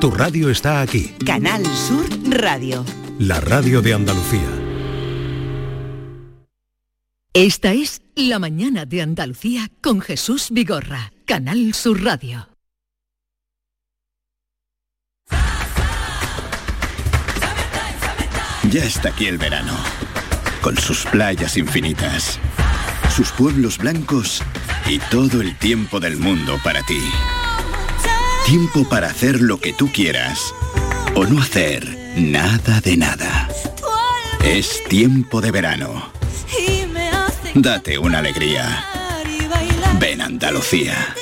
Tu radio está aquí. Canal Sur Radio. La radio de Andalucía. Esta es La mañana de Andalucía con Jesús Vigorra, Canal Sur Radio. Ya está aquí el verano, con sus playas infinitas, sus pueblos blancos y todo el tiempo del mundo para ti. Tiempo para hacer lo que tú quieras o no hacer nada de nada. Es tiempo de verano. Date una alegría. Ven Andalucía.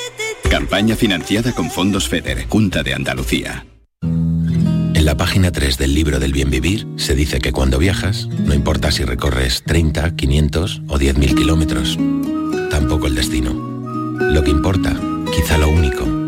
Campaña financiada con fondos FEDER, Junta de Andalucía. En la página 3 del libro del bien vivir se dice que cuando viajas, no importa si recorres 30, 500 o 10.000 kilómetros, tampoco el destino. Lo que importa, quizá lo único,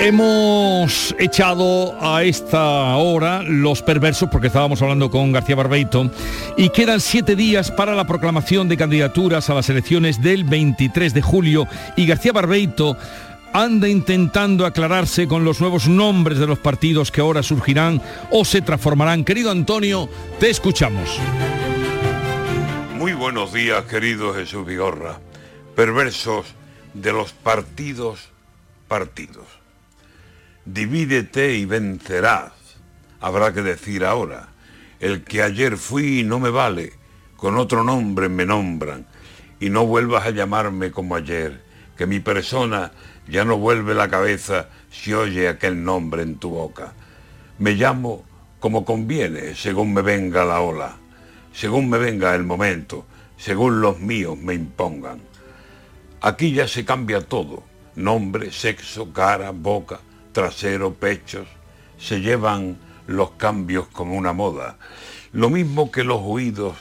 Hemos echado a esta hora los perversos porque estábamos hablando con García Barbeito y quedan siete días para la proclamación de candidaturas a las elecciones del 23 de julio y García Barbeito anda intentando aclararse con los nuevos nombres de los partidos que ahora surgirán o se transformarán. Querido Antonio, te escuchamos. Muy buenos días, querido Jesús Vigorra. Perversos de los partidos, partidos. Divídete y vencerás. Habrá que decir ahora. El que ayer fui no me vale, con otro nombre me nombran. Y no vuelvas a llamarme como ayer, que mi persona ya no vuelve la cabeza si oye aquel nombre en tu boca. Me llamo como conviene, según me venga la ola, según me venga el momento, según los míos me impongan. Aquí ya se cambia todo, nombre, sexo, cara, boca, trasero, pechos, se llevan los cambios como una moda, lo mismo que los oídos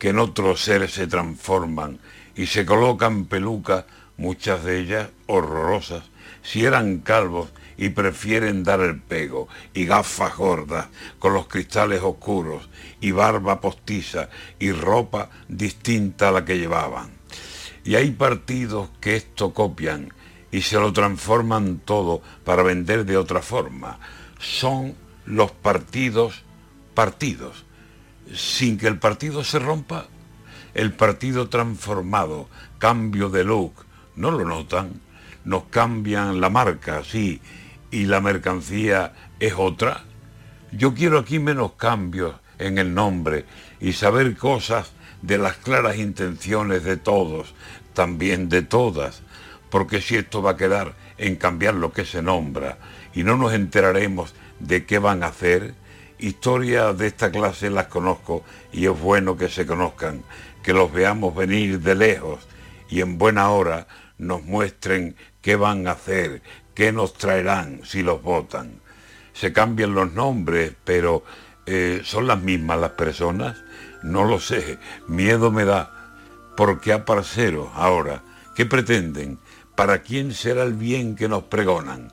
que en otros seres se transforman y se colocan pelucas, muchas de ellas horrorosas, si eran calvos y prefieren dar el pego, y gafas gordas con los cristales oscuros, y barba postiza, y ropa distinta a la que llevaban. Y hay partidos que esto copian y se lo transforman todo para vender de otra forma. Son los partidos partidos. Sin que el partido se rompa, el partido transformado, cambio de look, ¿no lo notan? Nos cambian la marca, sí, y la mercancía es otra. Yo quiero aquí menos cambios en el nombre y saber cosas de las claras intenciones de todos, también de todas, porque si esto va a quedar en cambiar lo que se nombra y no nos enteraremos de qué van a hacer, historias de esta clase las conozco y es bueno que se conozcan, que los veamos venir de lejos y en buena hora nos muestren qué van a hacer, qué nos traerán si los votan. Se cambian los nombres, pero eh, ¿son las mismas las personas? No lo sé, miedo me da. porque a parcero ahora? ¿Qué pretenden? ¿Para quién será el bien que nos pregonan?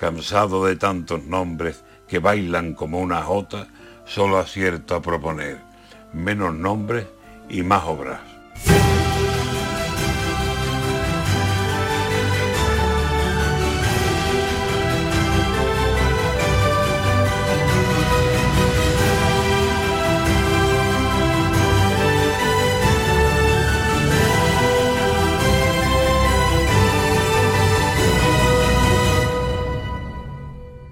Cansado de tantos nombres que bailan como una jota, solo acierto a proponer menos nombres y más obras.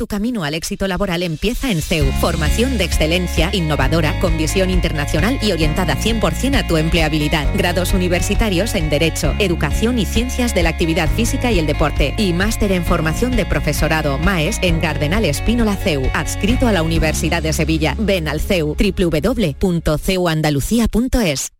Tu camino al éxito laboral empieza en CEU. Formación de excelencia, innovadora, con visión internacional y orientada 100% a tu empleabilidad. Grados universitarios en Derecho, Educación y Ciencias de la Actividad Física y el Deporte. Y máster en formación de profesorado MAES en Cardenal Espínola CEU. Adscrito a la Universidad de Sevilla. Ven al CEU www.ceuandalucía.es.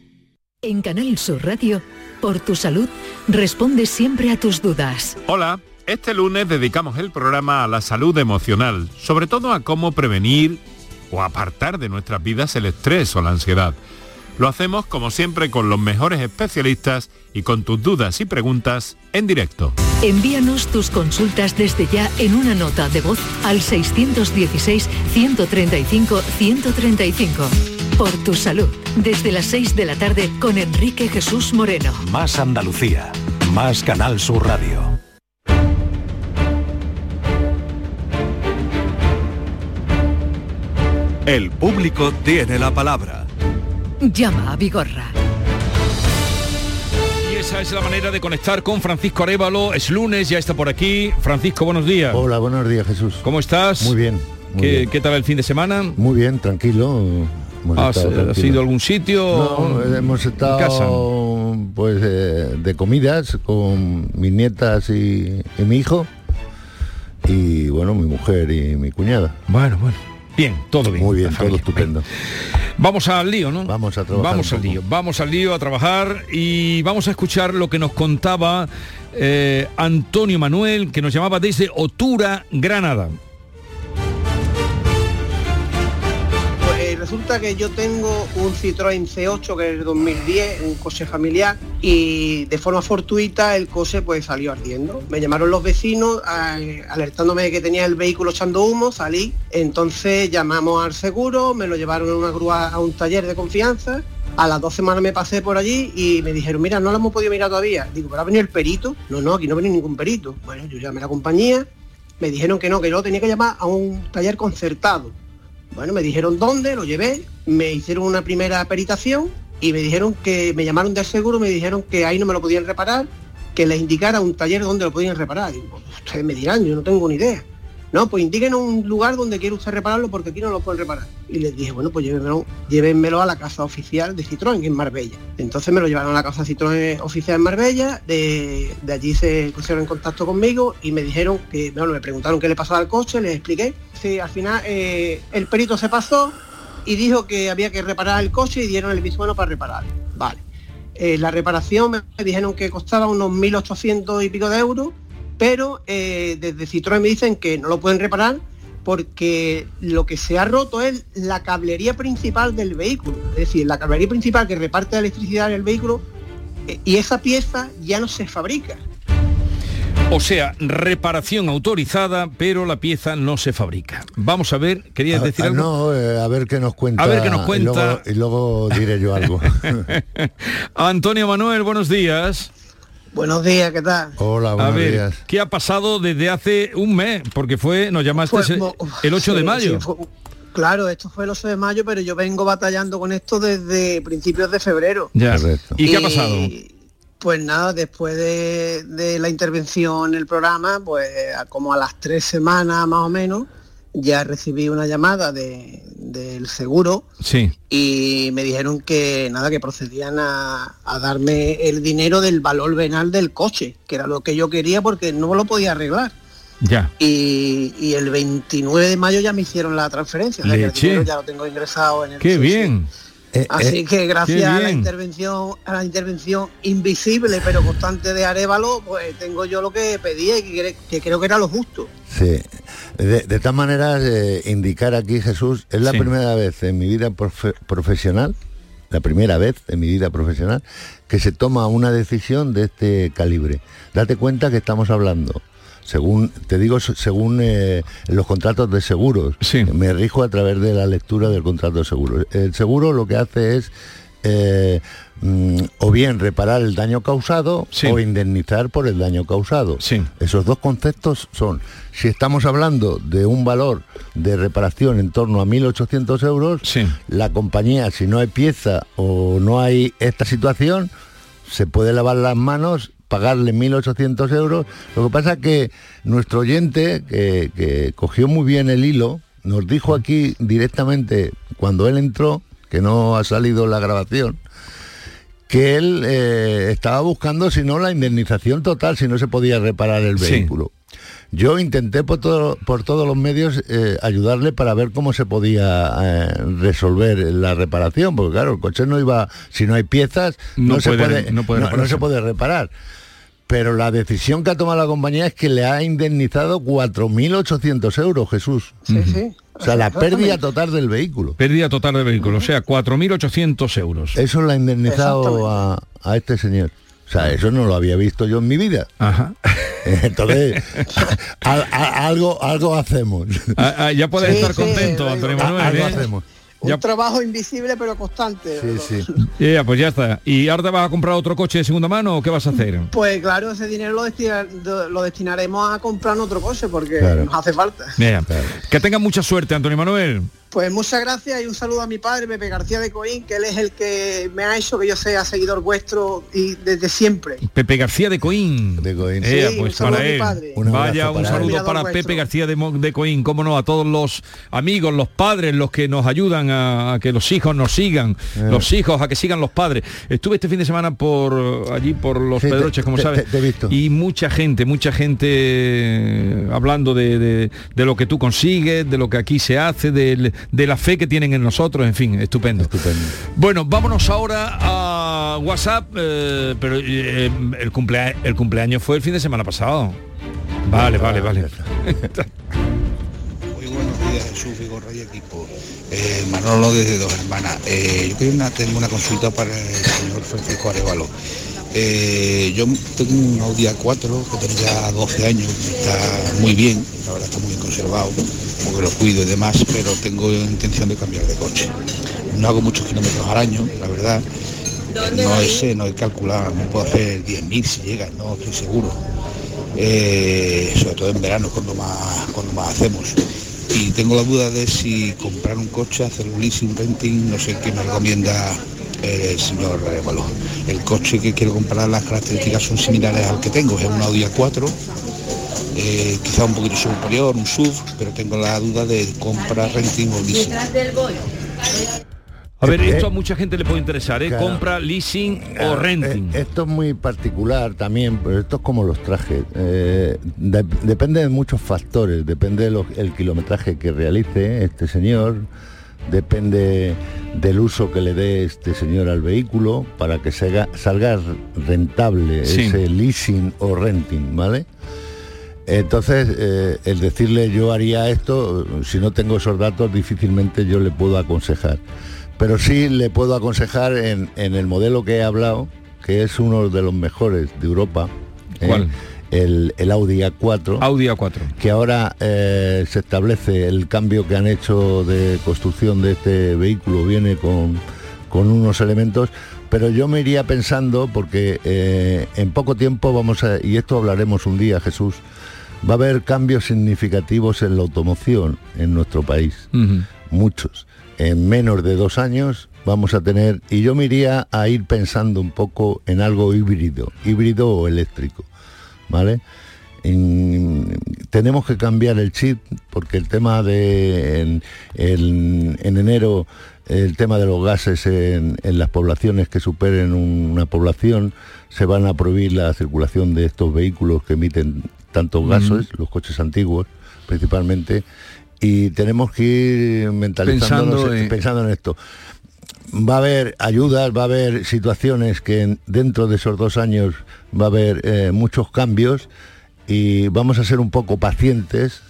En Canal Sur Radio, por tu salud, responde siempre a tus dudas. Hola, este lunes dedicamos el programa a la salud emocional, sobre todo a cómo prevenir o apartar de nuestras vidas el estrés o la ansiedad. Lo hacemos como siempre con los mejores especialistas y con tus dudas y preguntas en directo. Envíanos tus consultas desde ya en una nota de voz al 616-135-135. Por tu salud, desde las 6 de la tarde con Enrique Jesús Moreno. Más Andalucía, más Canal Sur Radio. El público tiene la palabra. Llama a Vigorra. Y esa es la manera de conectar con Francisco Arevalo. Es lunes, ya está por aquí. Francisco, buenos días. Hola, buenos días, Jesús. ¿Cómo estás? Muy bien. muy ¿Qué, bien. qué tal el fin de semana? Muy bien, tranquilo. Hemos ¿Has, estado has ido a algún sitio? No, hemos en estado casa? pues eh, de comidas con mis nietas y, y mi hijo y bueno mi mujer y mi cuñada. Bueno, bueno. Bien, todo bien. Muy bien, todo estupendo. Vamos al lío, ¿no? Vamos a trabajar Vamos al lío, vamos al lío a trabajar y vamos a escuchar lo que nos contaba eh, Antonio Manuel, que nos llamaba desde Otura, Granada. Resulta que yo tengo un Citroën C8 que es de 2010, un coche familiar y de forma fortuita el coche pues salió ardiendo. Me llamaron los vecinos alertándome de que tenía el vehículo echando humo, salí, entonces llamamos al seguro, me lo llevaron en una grúa a un taller de confianza. A las dos semanas me pasé por allí y me dijeron, mira, no lo hemos podido mirar todavía. Digo, pero ha venido el perito. No, no, aquí no ha venido ningún perito. Bueno, yo llamé a la compañía, me dijeron que no, que yo tenía que llamar a un taller concertado. Bueno, me dijeron dónde, lo llevé, me hicieron una primera peritación y me dijeron que me llamaron del seguro, me dijeron que ahí no me lo podían reparar, que les indicara un taller donde lo podían reparar. Digo, "Pues ustedes me dirán, yo no tengo ni idea. No, pues indíquenos un lugar donde quiere usted repararlo porque aquí no lo pueden reparar. Y les dije, bueno, pues llévenmelo, a la casa oficial de Citroën en Marbella. Entonces me lo llevaron a la casa Citroën oficial en Marbella, de, allí se pusieron en contacto conmigo y me dijeron que, bueno, me preguntaron qué le pasaba al coche, les expliqué. Sí, al final eh, el perito se pasó y dijo que había que reparar el coche y dieron el bueno para reparar. Vale. Eh, la reparación me dijeron que costaba unos 1.800 y pico de euros, pero eh, desde Citroën me dicen que no lo pueden reparar porque lo que se ha roto es la cablería principal del vehículo, es decir, la cablería principal que reparte la electricidad en el vehículo eh, y esa pieza ya no se fabrica. O sea, reparación autorizada, pero la pieza no se fabrica. Vamos a ver, ¿querías Ah, decir ah, algo? no, eh, a ver qué nos cuenta. A ver qué nos y cuenta. luego- Y luego, diré yo algo. Antonio Manuel, buenos días. Buenos días, ¿qué tal? Hola, A buenos ver, días. ¿qué ha pasado desde hace un mes? Porque fue, nos llamaste mo- el 8 de mayo. sí, fue- claro, esto fue el 8 de mayo, pero yo vengo batallando con esto desde principios de febrero. Ya. Correcto. ¿Y qué ha pasado? Pues nada, después de, de la intervención en el programa, pues como a las tres semanas más o menos, ya recibí una llamada de- del seguro Sí. y me dijeron que nada, que procedían a, a darme el dinero del valor venal del coche, que era lo que yo quería porque no lo podía arreglar. Ya. Y, y el 29 de mayo ya me hicieron la transferencia, o sea que el dinero ya lo tengo ingresado en el Qué sí, bien. sí. Eh, Así eh, que gracias a la intervención, a la intervención invisible pero constante de Arevalo, pues tengo yo lo que pedía y que, cre- que creo que era lo justo. Sí. De, de todas maneras, eh, indicar aquí, Jesús, es la Sí. primera vez en mi vida profe- profesional, la primera vez en mi vida profesional, que se toma una decisión de este calibre. Date cuenta que estamos hablando, según, te digo, se- según eh, los contratos de seguros. Me rijo a través de la lectura del contrato de seguros. El seguro lo que hace es eh, mm, o bien reparar el daño causado o indemnizar por el daño causado. Esos dos conceptos son, si estamos hablando de un valor de reparación en torno a 1.800 euros, la compañía, si no hay pieza o no hay esta situación, se puede lavar las manos pagarle 1.800 euros. Lo que pasa es que nuestro oyente, que, que cogió muy bien el hilo, nos dijo aquí directamente, cuando él entró, que no ha salido la grabación, que él eh, estaba buscando, si no, la indemnización total, si no se podía reparar el Sí. vehículo. Yo intenté por, todo- por todos los medios eh, ayudarle para ver cómo se podía eh, resolver la reparación, porque claro, el coche no iba, si no hay piezas, no, No se puede- no puede no- se puede reparar. Pero la decisión que ha tomado la compañía es que le ha indemnizado 4.800 euros, Jesús. Sí, sí. O sea, la pérdida total del vehículo. Pérdida total del vehículo, o sea, 4.800 euros. Eso lo ha indemnizado a, a este señor. O sea, eso no lo había visto yo en mi vida. Ajá. Entonces, a- algo, algo hacemos. Ah, ah, ya puedes Sí, estar sí, contento, Antonio. Manuel. Algo ¿eh? hacemos. Un trabajo invisible pero constante. Ya, pues ya está. ¿Y ahora te vas a comprar otro coche de segunda mano o qué vas a hacer? Pues claro, ese dinero lo, destina- lo destinaremos a comprar otro coche porque Claro. nos hace falta. Mira, Que tengas mucha suerte, Antonio Manuel. Pues muchas gracias y un saludo a mi padre, Pepe García de Coín, que él es el que me ha hecho que yo sea seguidor vuestro y desde siempre. Pepe García de Coín. De Coín. Eh, Sí, pues un saludo para a mi él. padre. Un Vaya, un saludo para vuestro. Pepe García de, de Coín. Cómo no, a todos los amigos, los padres, los que nos ayudan a, a que los hijos nos sigan, Eh. los hijos a que sigan los padres. Estuve este fin de semana por allí por los Sí, te- Pedroches, como te- sabes. te- te he visto. Y mucha gente, mucha gente eh, hablando de, de- de lo que tú consigues, de lo que aquí se hace, del- de, la fe que tienen en nosotros, en fin, estupendo. Bueno, vámonos ahora a WhatsApp, eh, pero eh, el, cumplea- el cumpleaños fue el fin de semana pasado. Vale, vale, vale. Muy buenos días, Jesús Vigorra y equipo. Eh, Manolo desde Dos Hermanas. Eh, yo quería una- tengo una consulta para el señor Francisco Arevalo. Eh, yo tengo un Audi A4 que tiene ya 12 años, está muy bien, la verdad está muy bien conservado, porque lo cuido y demás, pero tengo intención de cambiar de coche. No hago muchos kilómetros al año, la verdad. No sé, no he calculado, no puedo hacer 10.000 si llega, no estoy seguro. Eh, sobre todo en verano cuando más cuando más hacemos y tengo la duda de si comprar un coche hacer un leasing un renting no sé qué me recomienda el señor el coche que quiero comprar las características son similares al que tengo es un Audi A4 eh, quizá un poquito superior un SUV pero tengo la duda de compra renting o leasing A ver, Eh, esto a mucha gente le puede interesar, ¿eh? Claro. Compra, leasing o renting. eh, esto es muy particular también, pero esto es como los trajes. Eh, de- depende de muchos factores, depende del kilometraje que realice este señor, depende del uso que le dé este señor al vehículo para que se haga- salga rentable Sí. ese leasing o renting, ¿vale? Entonces, eh, el decirle yo haría esto, si no tengo esos datos, difícilmente yo le puedo aconsejar. Pero sí le puedo aconsejar en, en el modelo que he hablado, que es uno de los mejores de Europa. ¿eh? ¿Cuál? El, el Audi A4. Audi A4. Que ahora eh, se establece el cambio que han hecho de construcción de este vehículo, viene con, con unos elementos, pero yo me iría pensando, porque eh, en poco tiempo vamos a, y esto hablaremos un día, Jesús, va a haber cambios significativos en la automoción en nuestro país muchos. En menos de dos años vamos a tener, y yo me iría a ir pensando un poco en algo híbrido, híbrido o eléctrico, ¿vale? En- tenemos que cambiar el chip porque el tema de en, en- en enero el tema de los gases en, en las poblaciones que superen un- una población se van a prohibir la circulación de estos vehículos que emiten tantos gases, los coches antiguos principalmente, y tenemos que ir mentalizándonos Pensando en- pensando en esto. va a haber ayudas, va a haber situaciones que dentro de esos dos años va a haber eh, muchos cambios y vamos a ser un poco pacientes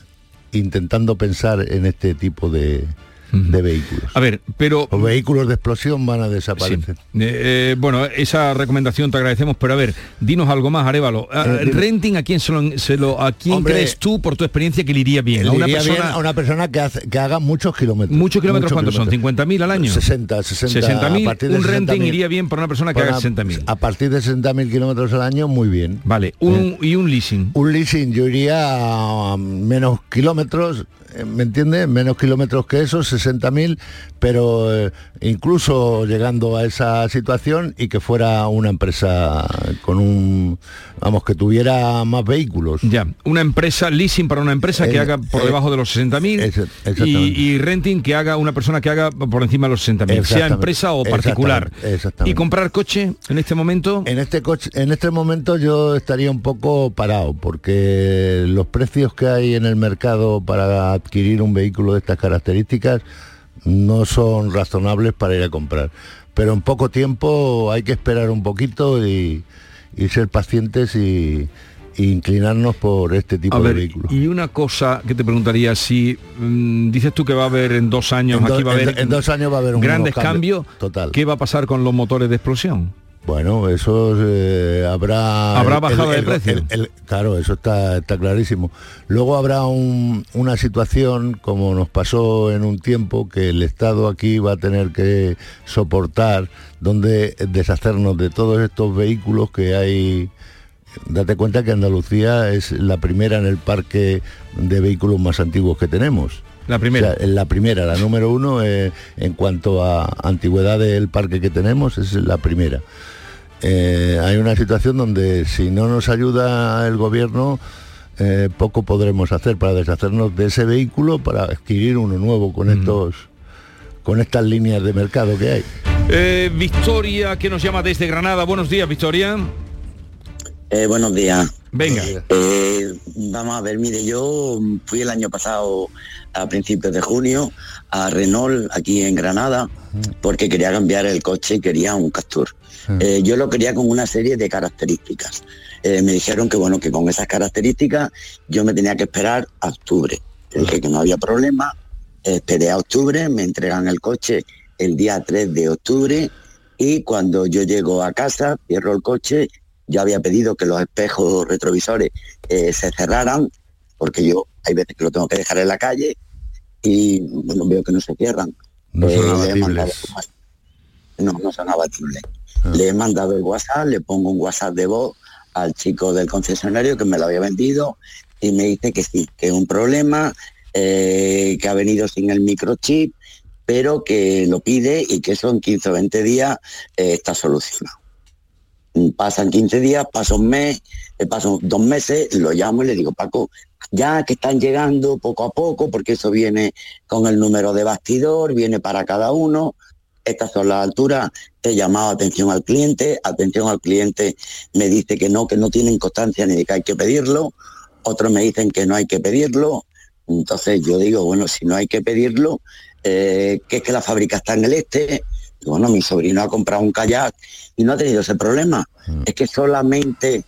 intentando pensar en este tipo de, de vehículos. A ver, pero... Los vehículos de explosión van a desaparecer. Sí. Eh, eh, bueno, esa recomendación te agradecemos, pero a ver, dinos algo más, Arevalo. Eh, renting, ¿a quién, se lo, se lo- a quién Hombre, crees tú, por tu experiencia, que le iría bien? A una iría persona... bien a una persona que, hace- que haga muchos kilómetros. ¿Muchos kilómetros cuántos son? kilómetros. ¿50.000 al año? 60, 60. 60.000, a partir de un 60.000. renting iría bien para una persona que Para- haga 60.000. A partir de 60.000 kilómetros al año, muy bien. Vale, un, y un leasing. Un leasing yo iría a menos kilómetros, ¿me entiendes? Menos kilómetros que eso, 60.000, pero eh, incluso llegando a esa situación y que fuera una empresa con un, vamos, que tuviera más vehículos. Ya, una empresa, leasing para una empresa que Eh, haga por eh, debajo de los 60.000 exactamente. y, y renting que haga una persona que haga por encima de los 60.000, sea empresa o particular. exactamente, exactamente. ¿Y comprar coche en este momento? En este coche, en este momento yo estaría un poco parado porque los precios que hay en el mercado para adquirir un vehículo de estas características no son razonables para ir a comprar. Pero en poco tiempo hay que esperar un poquito y, y ser pacientes y, inclinarnos por este tipo A de vehículos. y una cosa que te preguntaría, si mm, dices tú que va a haber en dos años, En do- aquí va a haber en dos años va a haber un grandes cambios, Total. ¿qué va a pasar con los motores de explosión? Bueno, eso eh, habrá... Habrá el- bajada el- de precio. el- claro, eso está, está clarísimo. Luego habrá un- una situación, como nos pasó en un tiempo, que el Estado aquí va a tener que soportar, donde deshacernos de todos estos vehículos que hay... Date cuenta que Andalucía es la primera en el parque de vehículos más antiguos que tenemos. La primera. O sea, la primera, la número uno, eh, en cuanto a antigüedad del parque que tenemos, es la primera. Eh, hay una situación donde si no nos ayuda el gobierno, eh, poco podremos hacer para deshacernos de ese vehículo para adquirir uno nuevo con estos con estas líneas de mercado que hay. Victoria, que nos llama desde Granada. Buenos días, Victoria. Eh, buenos días. Venga. Eh, vamos a ver, mire, yo fui el año pasado a principios de junio a Renault aquí en Granada porque quería cambiar el coche y quería un Captur. Eh, yo lo quería con una serie de características. Me dijeron que bueno, que con esas características yo me tenía que esperar a octubre. Dije que no había problema, esperé a octubre, me entregan el coche el día 3 de octubre y cuando yo llego a casa, cierro el coche, yo había pedido que los espejos retrovisores eh, se cerraran, porque yo hay veces que lo tengo que dejar en la calle y bueno, veo que no se cierran. No son Eh, abatibles. no, no son abatibles. Le he mandado el WhatsApp, le pongo un WhatsApp de voz al chico del concesionario que me lo había vendido y me dice que sí, que es un problema, eh, que ha venido sin el microchip, pero que lo pide y que eso en 15 o 20 días eh, está solucionado. Pasan 15 días, pasa un mes, eh, pasan dos meses, lo llamo y le digo, Paco, ya que están llegando poco a poco, porque eso viene con el número de bastidor, viene para cada uno, estas son las alturas, he llamado atención al cliente, atención al cliente me dice que no, que no tienen constancia ni de que hay que pedirlo, otros me dicen que no hay que pedirlo, entonces yo digo, bueno, si no hay que pedirlo, eh, que es que la fábrica está en el este, bueno, mi sobrino ha comprado un kayak y no ha tenido ese problema, es que solamente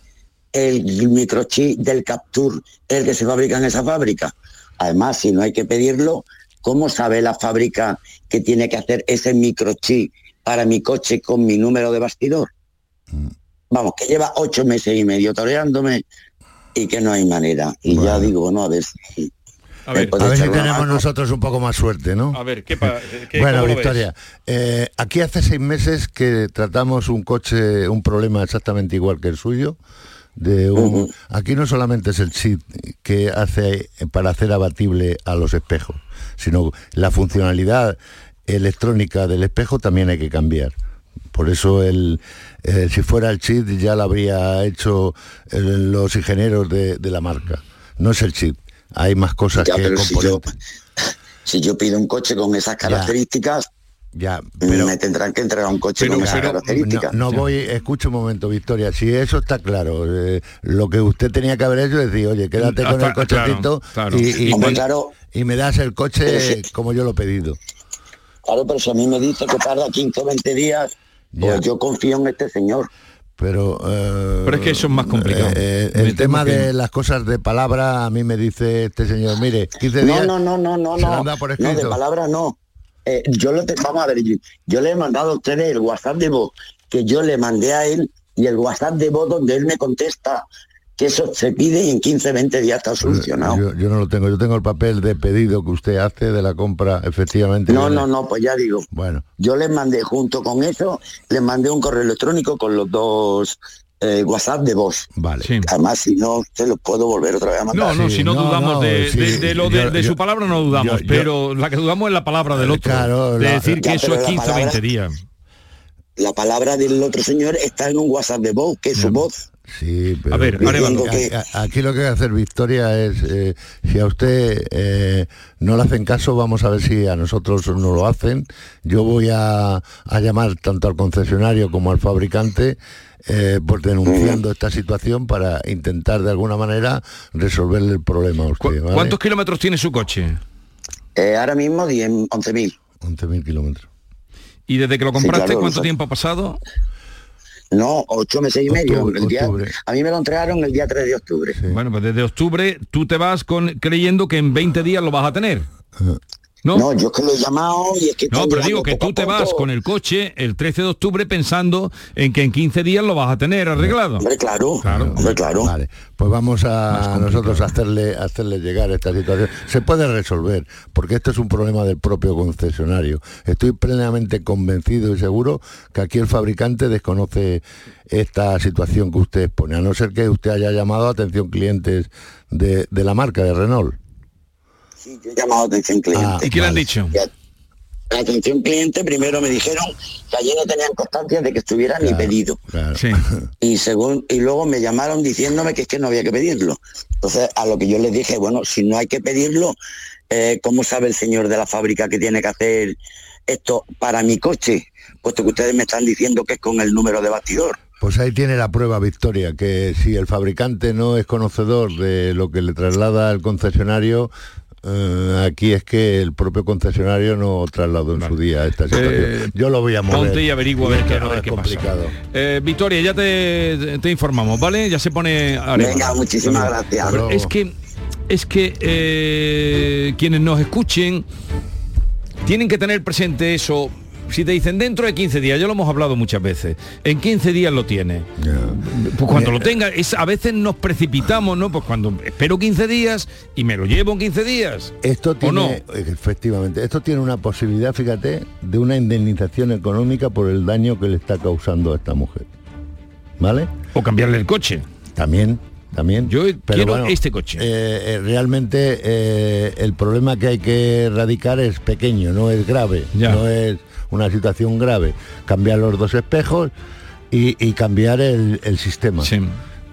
el microchip del Capture es el que se fabrica en esa fábrica. Además, si no hay que pedirlo, ¿cómo sabe la fábrica que tiene que hacer ese microchip para mi coche con mi número de bastidor? Vamos, que lleva ocho meses y medio toreándome y que no hay manera. Y ya digo, bueno, a ver si... A ver, A ver si tenemos mano. nosotros un poco más suerte, ¿no? A ver, ¿qué, pa- qué- Bueno, Victoria, eh, aquí hace seis meses que tratamos un coche, un problema exactamente igual que el suyo. De un, Aquí no solamente es el chip que hace para hacer abatible a los espejos, sino la funcionalidad electrónica del espejo también hay que cambiar. Por eso el, eh, si fuera el chip ya lo habría hecho el- los ingenieros de, de la marca. No es el chip, hay más cosas Ya, que pero si yo, si yo pido un coche con esas características, ya, me tendrán que entregar un coche con esas no, características. no voy, escucha un momento, Victoria, si eso está claro, eh, lo que usted tenía que haber hecho es decir, oye, quédate con Hasta- el cochecito claro, claro. Y, y Hombre, me, claro. y me das el coche como yo lo he pedido. Claro, pero si a mí me dice que tarda 15 o 20 días, pues yo confío en este señor. Pero, eh, Pero es que eso es más complicado. eh, Me el tema que- de las cosas de palabra, a mí me dice este señor, mire, 15 días... No, no, no, no, no, no. No, de palabra no. Eh, yo lo te- vamos a ver, yo, yo le he mandado a ustedes el WhatsApp de voz que yo le mandé a él y el WhatsApp de voz donde él me contesta que eso se pide y en 15, 20 días está solucionado. Yo, yo no lo tengo, yo tengo el papel de pedido que usted hace de la compra, efectivamente. No, viene- no, no, pues ya digo. Bueno, Yo les mandé junto con eso, les mandé un correo electrónico con los dos eh, WhatsApp de voz. Vale. Además, si no, se los puedo volver otra vez a mandar. No, no, si no, dudamos de, de- de lo de, de su palabra no dudamos, yo- yo- pero la que dudamos es la palabra del otro. Claro, de la- decir que Ya, eso es la 15 o palabra- 20 días. La palabra del otro señor está en un WhatsApp de voz, que es su voz. Sí, pero A ver, que- Arévalo. a- a- aquí lo que hay que hacer Victoria es eh, si a usted eh, no le hacen caso, vamos a ver si a nosotros no lo hacen. Yo voy a, a llamar tanto al concesionario como al fabricante eh, pues denunciando esta situación para intentar de alguna manera resolverle el problema a usted. ¿vale? ¿Cuántos kilómetros tiene su coche? Eh, ahora mismo 10, 11.000. 11.000 kilómetros. ¿Y desde que lo Sí, compraste claro, cuánto sé. tiempo ha pasado? No, ocho meses y medio. Octubre, El día- octubre. a mí me lo entregaron el día 3 de octubre. Bueno, pues desde octubre tú te vas con creyendo que en 20 días lo vas a tener. ¿No? yo es que lo he llamado y es que... No, pero digo que tú te vas con el coche el 13 de octubre pensando en que en 15 días lo vas a tener arreglado. Hombre, claro. Claro. Hombre, claro. Vale, pues vamos a nosotros a hacerle, a hacerle llegar esta situación. Se puede resolver, porque esto es un problema del propio concesionario. Estoy plenamente convencido y seguro que aquí el fabricante desconoce esta situación que usted expone, a no ser que usted haya llamado a atención clientes de, de la marca de Renault. Sí, yo he llamado atención cliente. Ah, ¿Y qué le han dicho? La atención cliente primero me dijeron que allí no tenían constancia de que estuviera ni pedido. Y según y luego me llamaron diciéndome que es que no había que pedirlo. Entonces, a lo que yo les dije, bueno, si no hay que pedirlo, eh, ¿cómo sabe el señor de la fábrica que tiene que hacer esto para mi coche? Puesto que ustedes me están diciendo que es con el número de bastidor. Pues ahí tiene la prueba, Victoria, que si el fabricante no es conocedor de lo que le traslada el concesionario, eh, aquí es que el propio concesionario no trasladó en su día esta situación. Eh, Yo lo voy a mover. Ponte y averigua a ver qué, a no qué pasa. complicado. Eh, Victoria, ya te, te informamos, ¿vale? Ya se pone... Venga, muchísimas gracias. Pero Es que, es que eh, quienes nos escuchen tienen que tener presente eso. Si te dicen dentro de 15 días, ya lo hemos hablado muchas veces, en 15 días lo tienes. Pues cuando lo tenga, es, a veces nos precipitamos, ¿no? Pues cuando espero 15 días y me lo llevo en 15 días. Esto ¿O tiene, no? efectivamente, esto tiene una posibilidad, fíjate, de una indemnización económica por el daño que le está causando a esta mujer. ¿Vale? O cambiarle el coche. También, también. Yo quiero este coche. eh, eh, realmente eh, el problema que hay que erradicar es pequeño, no es grave, Ya. no es una situación grave. Cambiar los dos espejos y, y cambiar el, el sistema.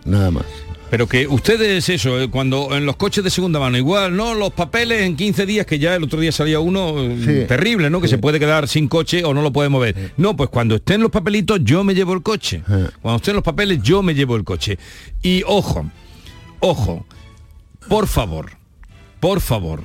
Nada más. Pero que ustedes eso, eh, cuando en los coches de segunda mano, igual, ¿no? Los papeles en 15 días, que ya el otro día salía uno eh, Sí. terrible, ¿no? Que se puede quedar sin coche o no lo puede mover. No, pues cuando estén los papelitos, yo me llevo el coche. Cuando estén los papeles, yo me llevo el coche. Y ojo, ojo, por favor, por favor.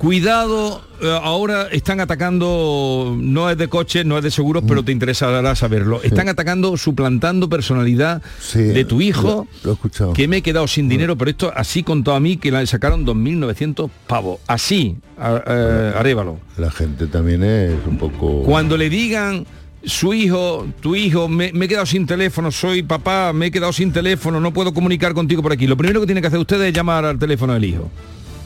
Cuidado, eh, ahora están atacando, no es de coches, no es de seguros, pero te interesará saberlo. Están atacando, suplantando personalidad de tu hijo, Lo, lo he escuchado. que me he quedado sin dinero, pero esto así contó a mí que le sacaron 2.900 pavos. Así, a- eh, Arévalo. La gente también es un poco... Cuando le digan su hijo, tu hijo, me, me he quedado sin teléfono, soy papá, me he quedado sin teléfono, no puedo comunicar contigo por aquí. Lo primero que tiene que hacer usted es llamar al teléfono del hijo.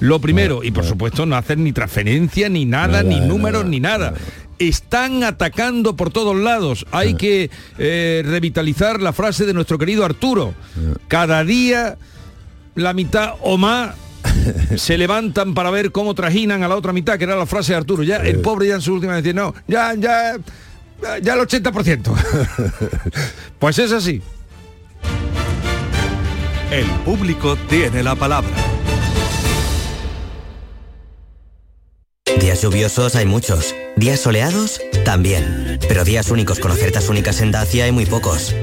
Lo primero, y por supuesto no hacer ni transferencia, ni nada, Nada, ni nada, números, ni nada. Están atacando por todos lados. Hay que eh, revitalizar la frase de nuestro querido Arturo. Cada día la mitad o más se levantan para ver cómo trajinan a la otra mitad, que era la frase de Arturo. Ya el pobre ya en su última decía, no, ya, ya, ya el 80%. pues es así. El público tiene la palabra. Días lluviosos hay muchos. Días soleados también. Pero días únicos con ofertas únicas en Dacia hay muy pocos.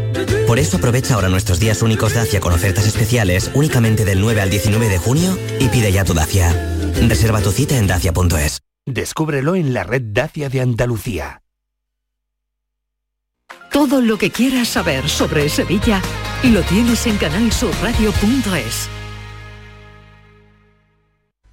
Por eso aprovecha ahora nuestros días únicos Dacia con ofertas especiales únicamente del 9 al 19 de junio y pide ya tu Dacia. Reserva tu cita en dacia.es. Descúbrelo en la red Dacia de Andalucía. Todo lo que quieras saber sobre Sevilla lo tienes en canalsurradio.es.